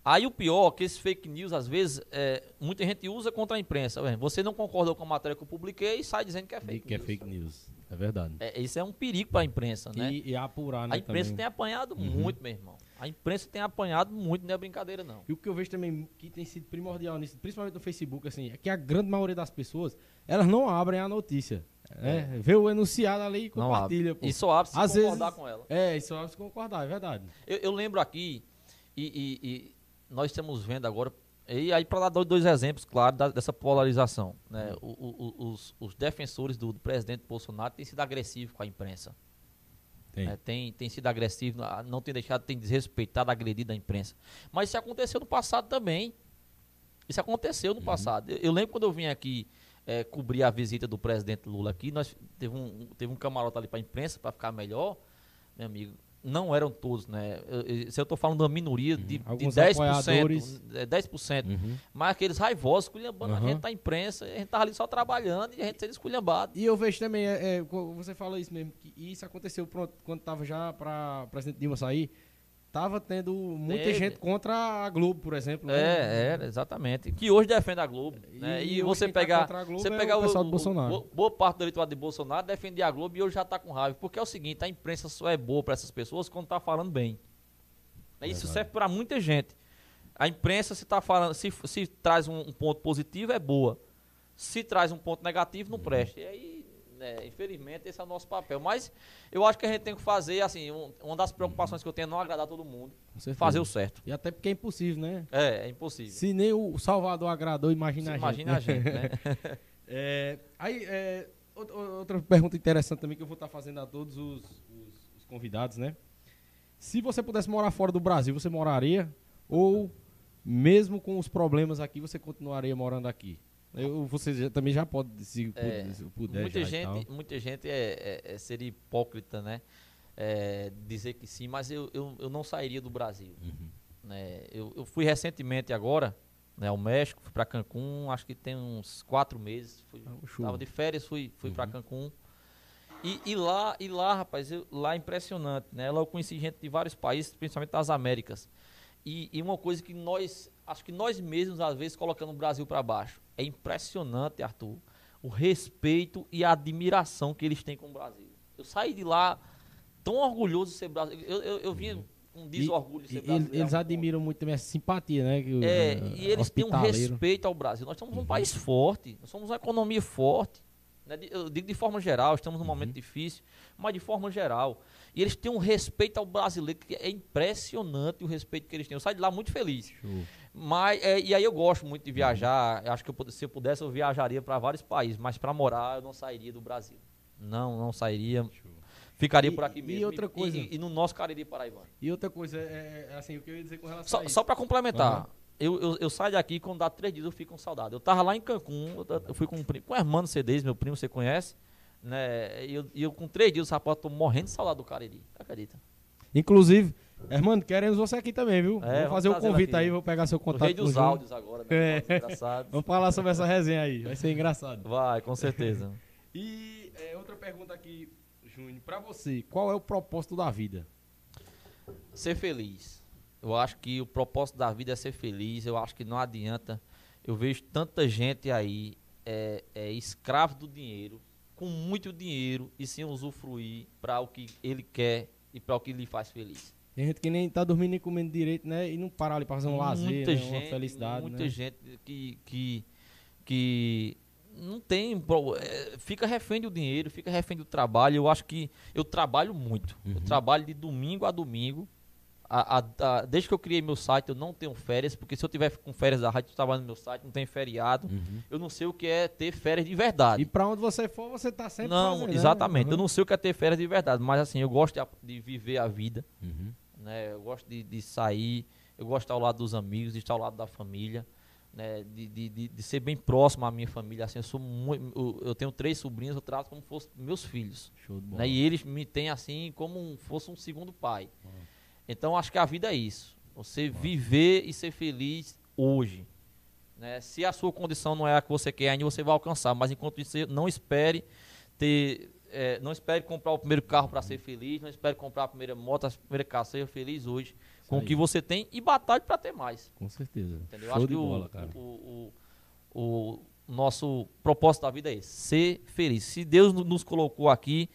Aí o pior, é que esses fake news, às vezes, é, muita gente usa contra a imprensa. Você não concordou com a matéria que eu publiquei e sai dizendo que é fake que é news. fake news. É verdade. É, isso é um perigo para a imprensa, né? E, e apurar, né? a imprensa também. tem apanhado Uhum. muito, meu irmão. A imprensa tem apanhado muito, não é brincadeira, não. E o que eu vejo também que tem sido primordial nisso, principalmente no Facebook, assim, é que a grande maioria das pessoas, elas não abrem a notícia. Né? Vê o enunciado ali e É. Não compartilha. abre. pô. E só abre se Às concordar vezes- com ela. É, isso é se concordar, é verdade. Eu, eu lembro aqui, e, e- e nós estamos vendo agora, e aí para dar dois, exemplos, claro, da- dessa polarização. Né? O- o- o- os, os defensores do, do presidente Bolsonaro têm sido agressivos com a imprensa. Tem. né? Tem, tem sido agressivo, ah, não tem deixado, tem desrespeitado, agredido a imprensa. Mas isso aconteceu no passado também. Isso aconteceu no passado. Eu, eu lembro quando eu vim aqui eh, cobrir a visita do presidente Lula aqui, nós teve um, teve um camarote ali para a imprensa para ficar melhor, meu amigo. não eram todos, né? Eu- eu- Se eu tô falando de uma minoria de, de Alguns 10%, apoiadores. é, 10%. Uhum. Mas aqueles raivosos esculhambando a Aham. gente da imprensa, a gente tava ali só trabalhando e a gente sendo esculhambado. E eu vejo também, é, é, você fala isso mesmo, que isso aconteceu pronto, quando tava já para presidente Dilma sair, tava tendo muita Teve. gente contra a Globo, por exemplo. né? É, exatamente. Que hoje defende a Globo. E né? E, você tá pegar. Globo você é pegar o pessoal do Bolsonaro. o- boa parte do eleitorado de Bolsonaro defendia a Globo e hoje já tá com raiva. Porque é o seguinte, a imprensa só é boa para essas pessoas quando tá falando bem. Isso Verdade. serve para muita gente. A imprensa, se tá falando, se, se traz um, um ponto positivo, é boa. Se traz um ponto negativo, Uhum. não presta. E aí, né, infelizmente, esse é o nosso papel. Mas eu acho que a gente tem que fazer, assim, um- uma das preocupações que eu tenho é não agradar todo mundo. Fazer o certo. E até porque é impossível, né? É, é impossível. Se nem o Salvador agradou, imagina a gente. Imagina né? a gente, né? É, aí, é, out- outra pergunta interessante também que eu vou estar fazendo a todos os, os- os convidados, né? Se você pudesse morar fora do Brasil, você moraria? Ou, mesmo com os problemas aqui, você continuaria morando aqui? Eu, você já- também já pode, se É, puder, se puder muita gente, muita gente é, é- é seria hipócrita, né? É, dizer que sim, mas eu, eu, eu não sairia do Brasil. Uhum. né? Eu, eu fui recentemente agora, né, ao México, fui para Cancún, acho que tem uns quatro meses. Fui, Ah, tava de férias, fui, fui para Uhum. Cancún. E, e lá, e lá, rapaz, eu- lá é impressionante, né? Lá eu conheci gente de vários países, principalmente das Américas. E, e uma coisa que nós, acho que nós mesmos às vezes colocamos o Brasil para baixo. É impressionante, Arthur, o respeito e a admiração que eles têm com o Brasil. Eu saí de lá tão orgulhoso de ser brasileiro. Eu, eu, eu com E- desorgulho de ser eles, brasileiro. eles a um ponto. admiram muito também essa simpatia, né? que É, eh, e eles têm um respeito ao Brasil. Nós somos um Uhum. país forte, nós somos uma economia forte. né? Eu digo de forma geral, estamos num Uhum. momento difícil, mas de forma geral. E eles têm um respeito ao brasileiro, que é impressionante o respeito que eles têm. Eu saio de lá muito feliz. Show. Mas, é, e aí eu gosto muito de viajar. Acho que eu se eu pudesse, eu viajaria para vários países, mas para morar eu não sairia do Brasil. Não, não sairia. Ficaria E- por aqui e mesmo. outra coisa? E, e no nosso Cariri Paraibano. E outra coisa, é, é, assim, o que eu ia dizer com relação a Só, isso. só para complementar, Aham. eu, eu, eu saio daqui quando dá três dias eu fico com saudade. Eu tava lá em Cancún, eu, eu fui com, um primo, com o Hermano meu primo, você conhece, né? E eu, e eu com três dias, rapaz, tô morrendo de saudade do Cariri, acredita? Inclusive, Hermano, queremos você aqui também, viu? É, vamos fazer o convite aqui. aí, vou pegar seu O contato. rei o dos Júnior. áudios agora, né? É. Engraçado. Vamos falar sobre essa resenha aí, vai ser engraçado. Vai, com certeza. E é, outra pergunta aqui, Júnior, pra você, qual é o propósito da vida? ser feliz. Eu acho que o propósito da vida é ser feliz. Eu acho que não adianta. Eu vejo tanta gente aí é, é escravo do dinheiro, com muito dinheiro e sem usufruir para o que ele quer e para o que lhe faz feliz. Tem gente que nem tá dormindo nem comendo direito, né? E não parar ali pra fazer um lazer, muita né? gente, uma felicidade, muita né? gente que, que, que não tem, é, fica refém do dinheiro, fica refém do trabalho. Eu acho que eu trabalho muito. Eu Uhum. trabalho de domingo a domingo. A- a- a- desde que eu criei meu site, eu não tenho férias, porque se eu tiver com férias da rádio, eu trabalho no meu site, não tem feriado. Uhum. Eu não sei o que é ter férias de verdade. E pra onde você for, você tá sempre não, fazendo, né? exatamente. Uhum. Eu não sei o que é ter férias de verdade, mas assim, eu gosto de, de viver a vida Uhum. né? Eu gosto de, de sair, eu gosto de estar ao lado dos amigos, de estar ao lado da família, né? De, de, de, de ser bem próximo à minha família. Assim, eu sou muito, eu, eu tenho três sobrinhos, eu trato como fossem meus filhos, Show de bola. né? E eles me têm assim como um, fosse um segundo pai. Então acho que a vida é isso. Você viver e ser feliz hoje. Né? Se a sua condição não é a que você quer ainda, você vai alcançar. Mas enquanto isso, não espere ter. é, não espere comprar o primeiro carro para ser feliz, não espere comprar a primeira moto, a primeira casa, seja feliz hoje Isso com o que você tem e batalhe para ter mais. Com certeza. Entendeu? Show Acho que o- bola, cara. o, o, o nosso propósito da vida é esse, ser feliz. Se Deus no- nos colocou aqui,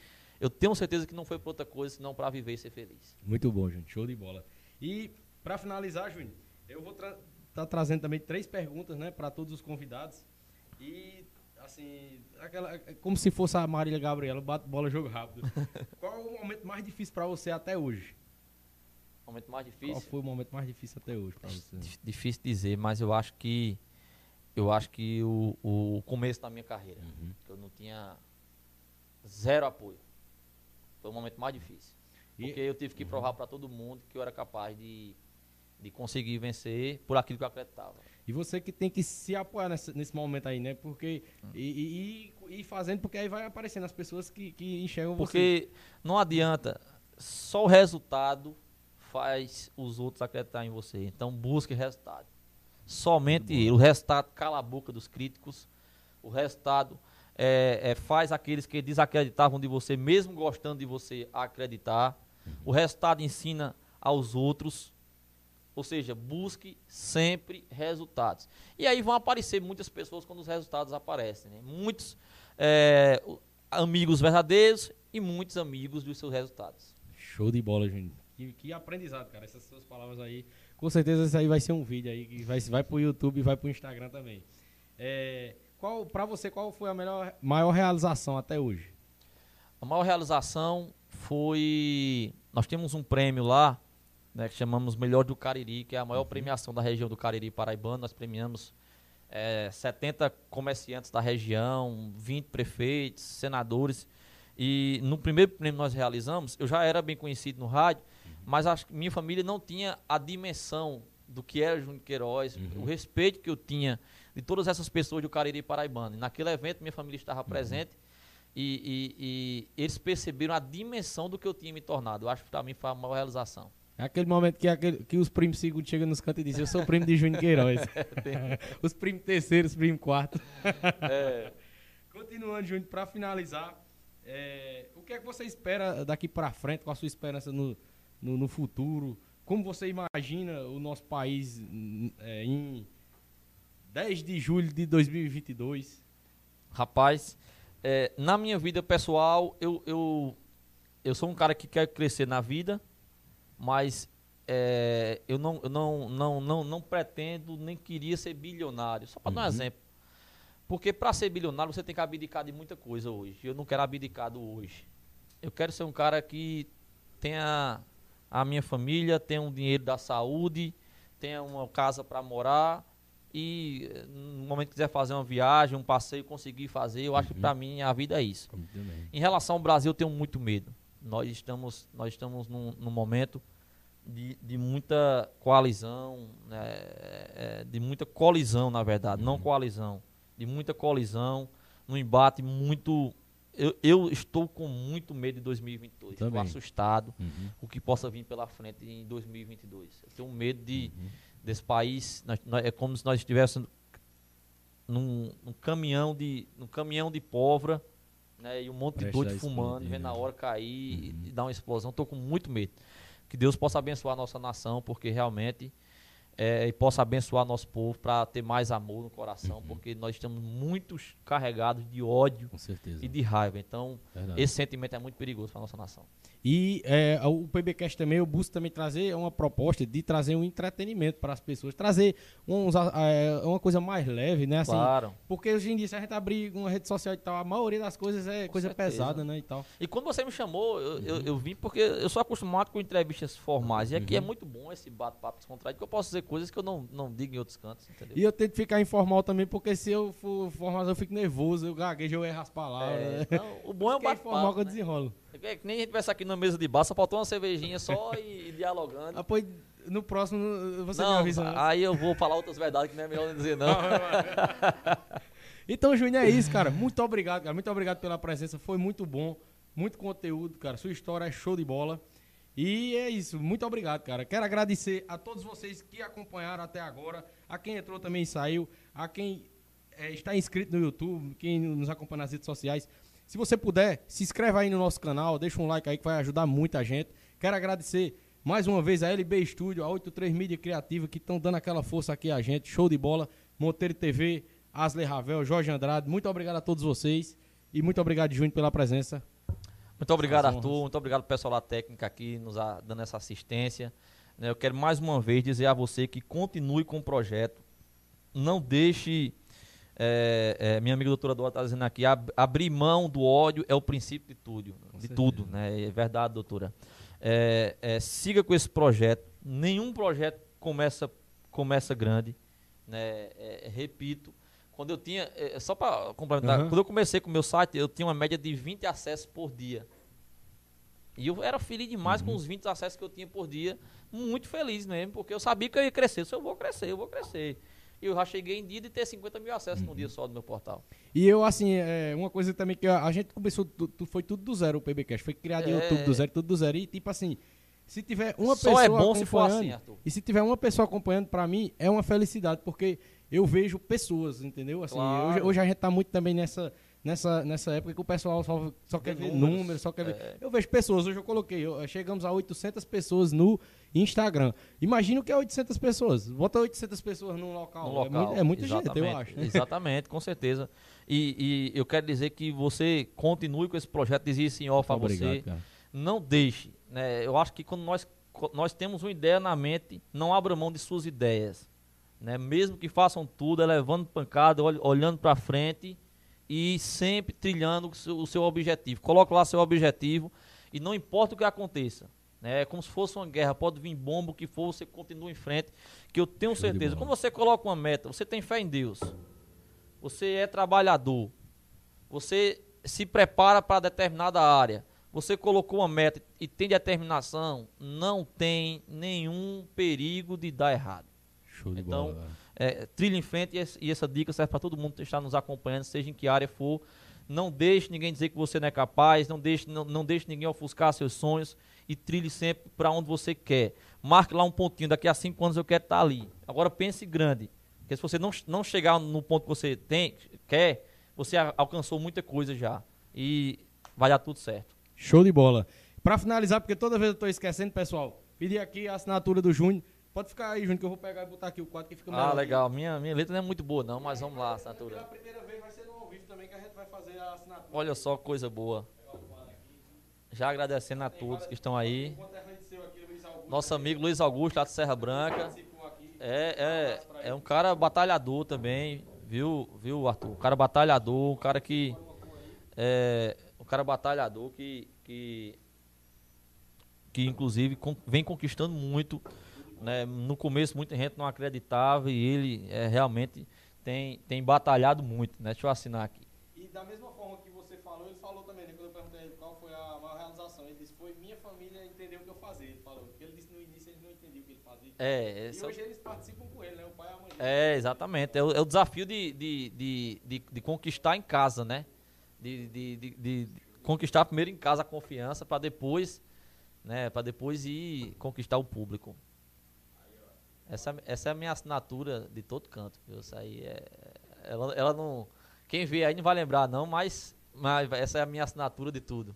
eu tenho certeza que não foi para outra coisa, senão para viver e ser feliz. Muito bom, gente. Show de bola. E pra finalizar, Júnior, eu vou estar trazendo também três perguntas, né, para todos os convidados. E assim, aquela, como se fosse a Marília Gabriela, bate bola, jogo rápido. Qual é o momento mais difícil pra você até hoje? Momento mais Qual difícil. foi o momento mais difícil até hoje pra você? Dif- Difícil dizer, mas eu acho que eu acho que o, o começo da minha carreira, Uhum. eu não tinha zero apoio, foi o momento mais difícil, E- porque eu tive que provar para todo mundo que eu era capaz de, de conseguir vencer por aquilo que eu acreditava. E você que tem que se apoiar nesse, nesse momento aí, né? Porque. E, e, e- e fazendo, porque aí vai aparecendo as pessoas que, que enxergam você. Porque não adianta só o resultado faz os outros acreditar em você. Então busque resultado. Somente ele. O resultado cala a boca dos críticos. O resultado é, é, faz aqueles que desacreditavam de você, mesmo gostando de você, acreditar. O resultado ensina aos outros. Ou seja, busque sempre resultados. E aí vão aparecer muitas pessoas quando os resultados aparecem. Né? Muitos é, amigos verdadeiros e muitos amigos dos seus resultados. Show de bola, gente. Que, que, aprendizado, cara. Essas suas palavras aí. Com certeza isso aí vai ser um vídeo aí que vai, vai pro YouTube e vai pro Instagram também. É, qual, pra você, qual foi a melhor, maior realização até hoje? A maior realização foi. Nós temos um prêmio lá, né, que chamamos Melhor do Cariri, que é a maior uhum. premiação da região do Cariri Paraibano. Nós premiamos é, 70 comerciantes da região, 20 prefeitos, senadores. E no primeiro prêmio que nós realizamos, eu já era bem conhecido no rádio, mas acho que minha família não tinha a dimensão do que era Júnior Queiroz, uhum. o respeito que eu tinha de todas essas pessoas do Cariri Paraibano. E naquele evento, minha família estava uhum. presente e, e, e, eles perceberam a dimensão do que eu tinha me tornado. Eu acho que para mim foi a maior realização. É aquele momento que, aquele, que os primos segundos chegam nos cantos e dizem: Eu sou primo de Júnior Queiroz. os primos terceiros, os primos quartos. é. Continuando, Júnior, para finalizar, é, o que é que você espera daqui para frente? Qual a sua esperança no, no, no futuro? Como você imagina o nosso país é, em 10 de julho de 2022? Rapaz, é, na minha vida pessoal, eu, eu, eu sou um cara que quer crescer na vida, mas é, eu, não, eu não, não, não, não pretendo nem queria ser bilionário. Só para uhum. dar um uhum. exemplo. Porque para ser bilionário você tem que abdicar de muita coisa hoje. Eu não quero abdicar do hoje. Eu quero ser um cara que tenha a minha família, tenha um dinheiro da saúde, tenha uma casa para morar e no momento que quiser fazer uma viagem, um passeio, conseguir fazer, eu acho que para uhum. mim a vida é isso. Em relação ao Brasil, eu tenho muito medo. Nós estamos, nós estamos num, num momento de, de, muita coalizão, né, é, de muita colisão, na verdade, uhum. não coalizão de muita colisão, num embate muito. Eu, eu estou com muito medo de 2022. Estou assustado uhum. o que possa vir pela frente em 2022. Eu tenho medo de, uhum. Desse país. Nós, nós, é como se nós estivéssemos num, num, caminhão de num caminhão de pólvora né, e um monte Preste de doido fumando, vendo a hora cair uhum. e dar uma explosão. Estou com muito medo. Que Deus possa abençoar a nossa nação, porque realmente é, e possa abençoar nosso povo para ter mais amor no coração, uhum. porque nós estamos muito carregados de ódio e de raiva. Então, Verdade. esse sentimento é muito perigoso para a nossa nação. E é, o PBcast também, eu busco também trazer uma proposta de trazer um entretenimento para as pessoas, trazer uns, é, uma coisa mais leve, né? Assim, claro. Porque hoje em dia, se a gente abrir uma rede social e tal, a maioria das coisas é com coisa certeza. pesada, né? E, tal. e quando você me chamou, eu, uhum. eu, eu, vim porque eu sou acostumado com entrevistas formais. E aqui é uhum. é muito bom esse bate-papo descontraído, que eu posso dizer coisas que eu não, não digo em outros cantos, entendeu? E eu tento ficar informal também, porque se eu for formal, eu fico nervoso, eu gaguejo, eu erro as palavras. É, então, o bom é o bate-papo. informal né? que eu desenrolo. É que nem a gente tivesse aqui na mesa de bar, só faltou uma cervejinha só e, e dialogando. Ah, pois, no próximo você não, me avisa. Antes. Aí eu vou falar outras verdades que não é melhor nem dizer, não. então, Júnior, é isso, cara. Muito obrigado, cara. Muito obrigado pela presença. Foi muito bom. Muito conteúdo, cara. Sua história é show de bola. E é isso. Muito obrigado, cara. Quero agradecer a todos vocês que acompanharam até agora. A quem entrou também saiu. A quem é, está inscrito no YouTube. Quem nos acompanha nas redes sociais. Se você puder, se inscreve aí no nosso canal, deixa um like aí que vai ajudar muita gente. Quero agradecer mais uma vez a LB Studio, a 83 Mídia Criativa, que estão dando aquela força aqui a gente. Show de bola. Monteiro TV, Asley Ravel, Jorge Andrade. Muito obrigado a todos vocês. E muito obrigado, Júnior, pela presença. Muito obrigado, Arthur. Muito obrigado, pessoal da técnica aqui, nos dando essa assistência. Né, eu quero mais uma vez dizer a você que continue com o projeto. Não deixe é, é, minha amiga doutora Dora está dizendo aqui, ab, abrir mão do ódio é o princípio de tudo, de tudo, né? É verdade, doutora. É, é, siga com esse projeto. Nenhum projeto começa, começa grande, né? É, repito, quando eu tinha, só para complementar, uhum. quando eu comecei com o meu site, eu tinha uma média de 20 acessos por dia. E eu era feliz demais uhum. com os 20 acessos que eu tinha por dia, muito feliz mesmo, porque eu sabia que eu ia crescer. Se eu vou crescer, eu vou crescer. Eu já cheguei em dia de ter 50 mil acessos uhum. num dia só do meu portal. E eu, assim, é, uma coisa também que a, a gente começou, tu, tu, foi tudo do zero o PBcast, foi criado é... em YouTube do zero, tudo do zero. E tipo assim, se tiver uma Só pessoa é bom se for assim, Arthur. E se tiver uma pessoa acompanhando, para mim, é uma felicidade, porque eu vejo pessoas, entendeu? Assim, claro. hoje, hoje, a gente tá muito também nessa, nessa, nessa época que o pessoal só, só quer ver números, só quer ver... É. Eu vejo pessoas, hoje eu coloquei, eu, chegamos a 800 pessoas no Instagram. Imagina o que é 800 pessoas. Bota 800 pessoas num local. local. É, muito, é muita gente, eu acho. Exatamente, com certeza. E, e, eu quero dizer que você continue com esse projeto, dizia isso em off a você. Cara. Não deixe né, eu acho que quando nós, nós temos uma ideia na mente, não abra mão de suas ideias. Né? Mesmo que façam tudo, é levando pancada, olhando para frente e sempre trilhando o seu, o seu objetivo. Coloque lá seu objetivo e não importa o que aconteça. Né? É como se fosse uma guerra, pode vir bomba, o que for, você continua em frente, que eu tenho Show certeza. Quando você coloca uma meta, você tem fé em Deus, você é trabalhador, você se prepara para determinada área, você colocou uma meta e tem determinação, não tem nenhum perigo de dar errado. Show de então, bola. É, trilha em frente e, essa dica serve para todo mundo que está nos acompanhando, seja em que área for. Não deixe ninguém dizer que você não é capaz, não deixe, não, não deixe ninguém ofuscar seus sonhos e trilhe sempre para onde você quer. Marque lá um pontinho, daqui a cinco anos eu quero estar ali. Agora pense grande, porque se você não, não chegar no ponto que você tem, quer, você alcançou muita coisa já. E vai dar tudo certo. Show de bola. Para finalizar, porque toda vez eu tô esquecendo, pessoal, pedir aqui a assinatura do Júnior. Pode ficar aí, Júnior, que eu vou pegar e botar aqui o quadro que fica melhor. Ah, legal. Minha, minha letra não é muito boa, não, mas vamos lá, assinatura. Pela primeira vez vai ser no ao vivo também que a gente vai fazer a assinatura. Olha só, coisa boa. Já agradecendo a todos que estão aí. Nosso amigo Luiz Augusto, lá de Serra Branca. É, é, é um cara batalhador também, viu, viu, Arthur? Um cara batalhador, um cara que. É, um cara batalhador que, que, que inclusive vem conquistando muito. Né? No começo muita gente não acreditava e ele é, realmente tem, tem batalhado muito. Né? Deixa eu assinar aqui. E da mesma forma que você falou, ele falou também, né? quando eu perguntei ele qual foi a maior realização, ele disse foi minha família entender o que eu fazia. Ele falou, porque ele disse no início ele não entendia o que ele fazia. É, e hoje eles participam com ele, né? O pai e a mãe. É, exatamente. É o, é o desafio de, de, de, de, de conquistar em casa, né? De, de, de, de, conquistar primeiro em casa a confiança para depois, né, para depois ir conquistar o público. Essa, essa é a minha assinatura de todo canto. Viu? Isso aí é, ela, ela não, quem vê aí não vai lembrar não, mas, mas essa é a minha assinatura de tudo.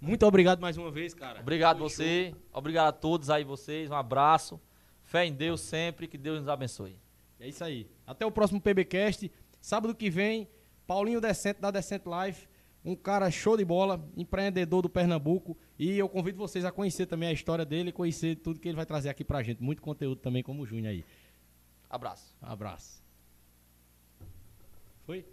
Muito obrigado mais uma vez, cara. Obrigado Foi você, show. obrigado a todos aí vocês, um abraço. Fé em Deus sempre, que Deus nos abençoe. É isso aí. Até o próximo PBcast. Sábado que vem, Paulinho Decente da Decente Life, um cara show de bola, empreendedor do Pernambuco. E eu convido vocês a conhecer também a história dele conhecer tudo que ele vai trazer aqui pra gente. Muito conteúdo também, como o Júnior aí. Abraço. Abraço. Foi?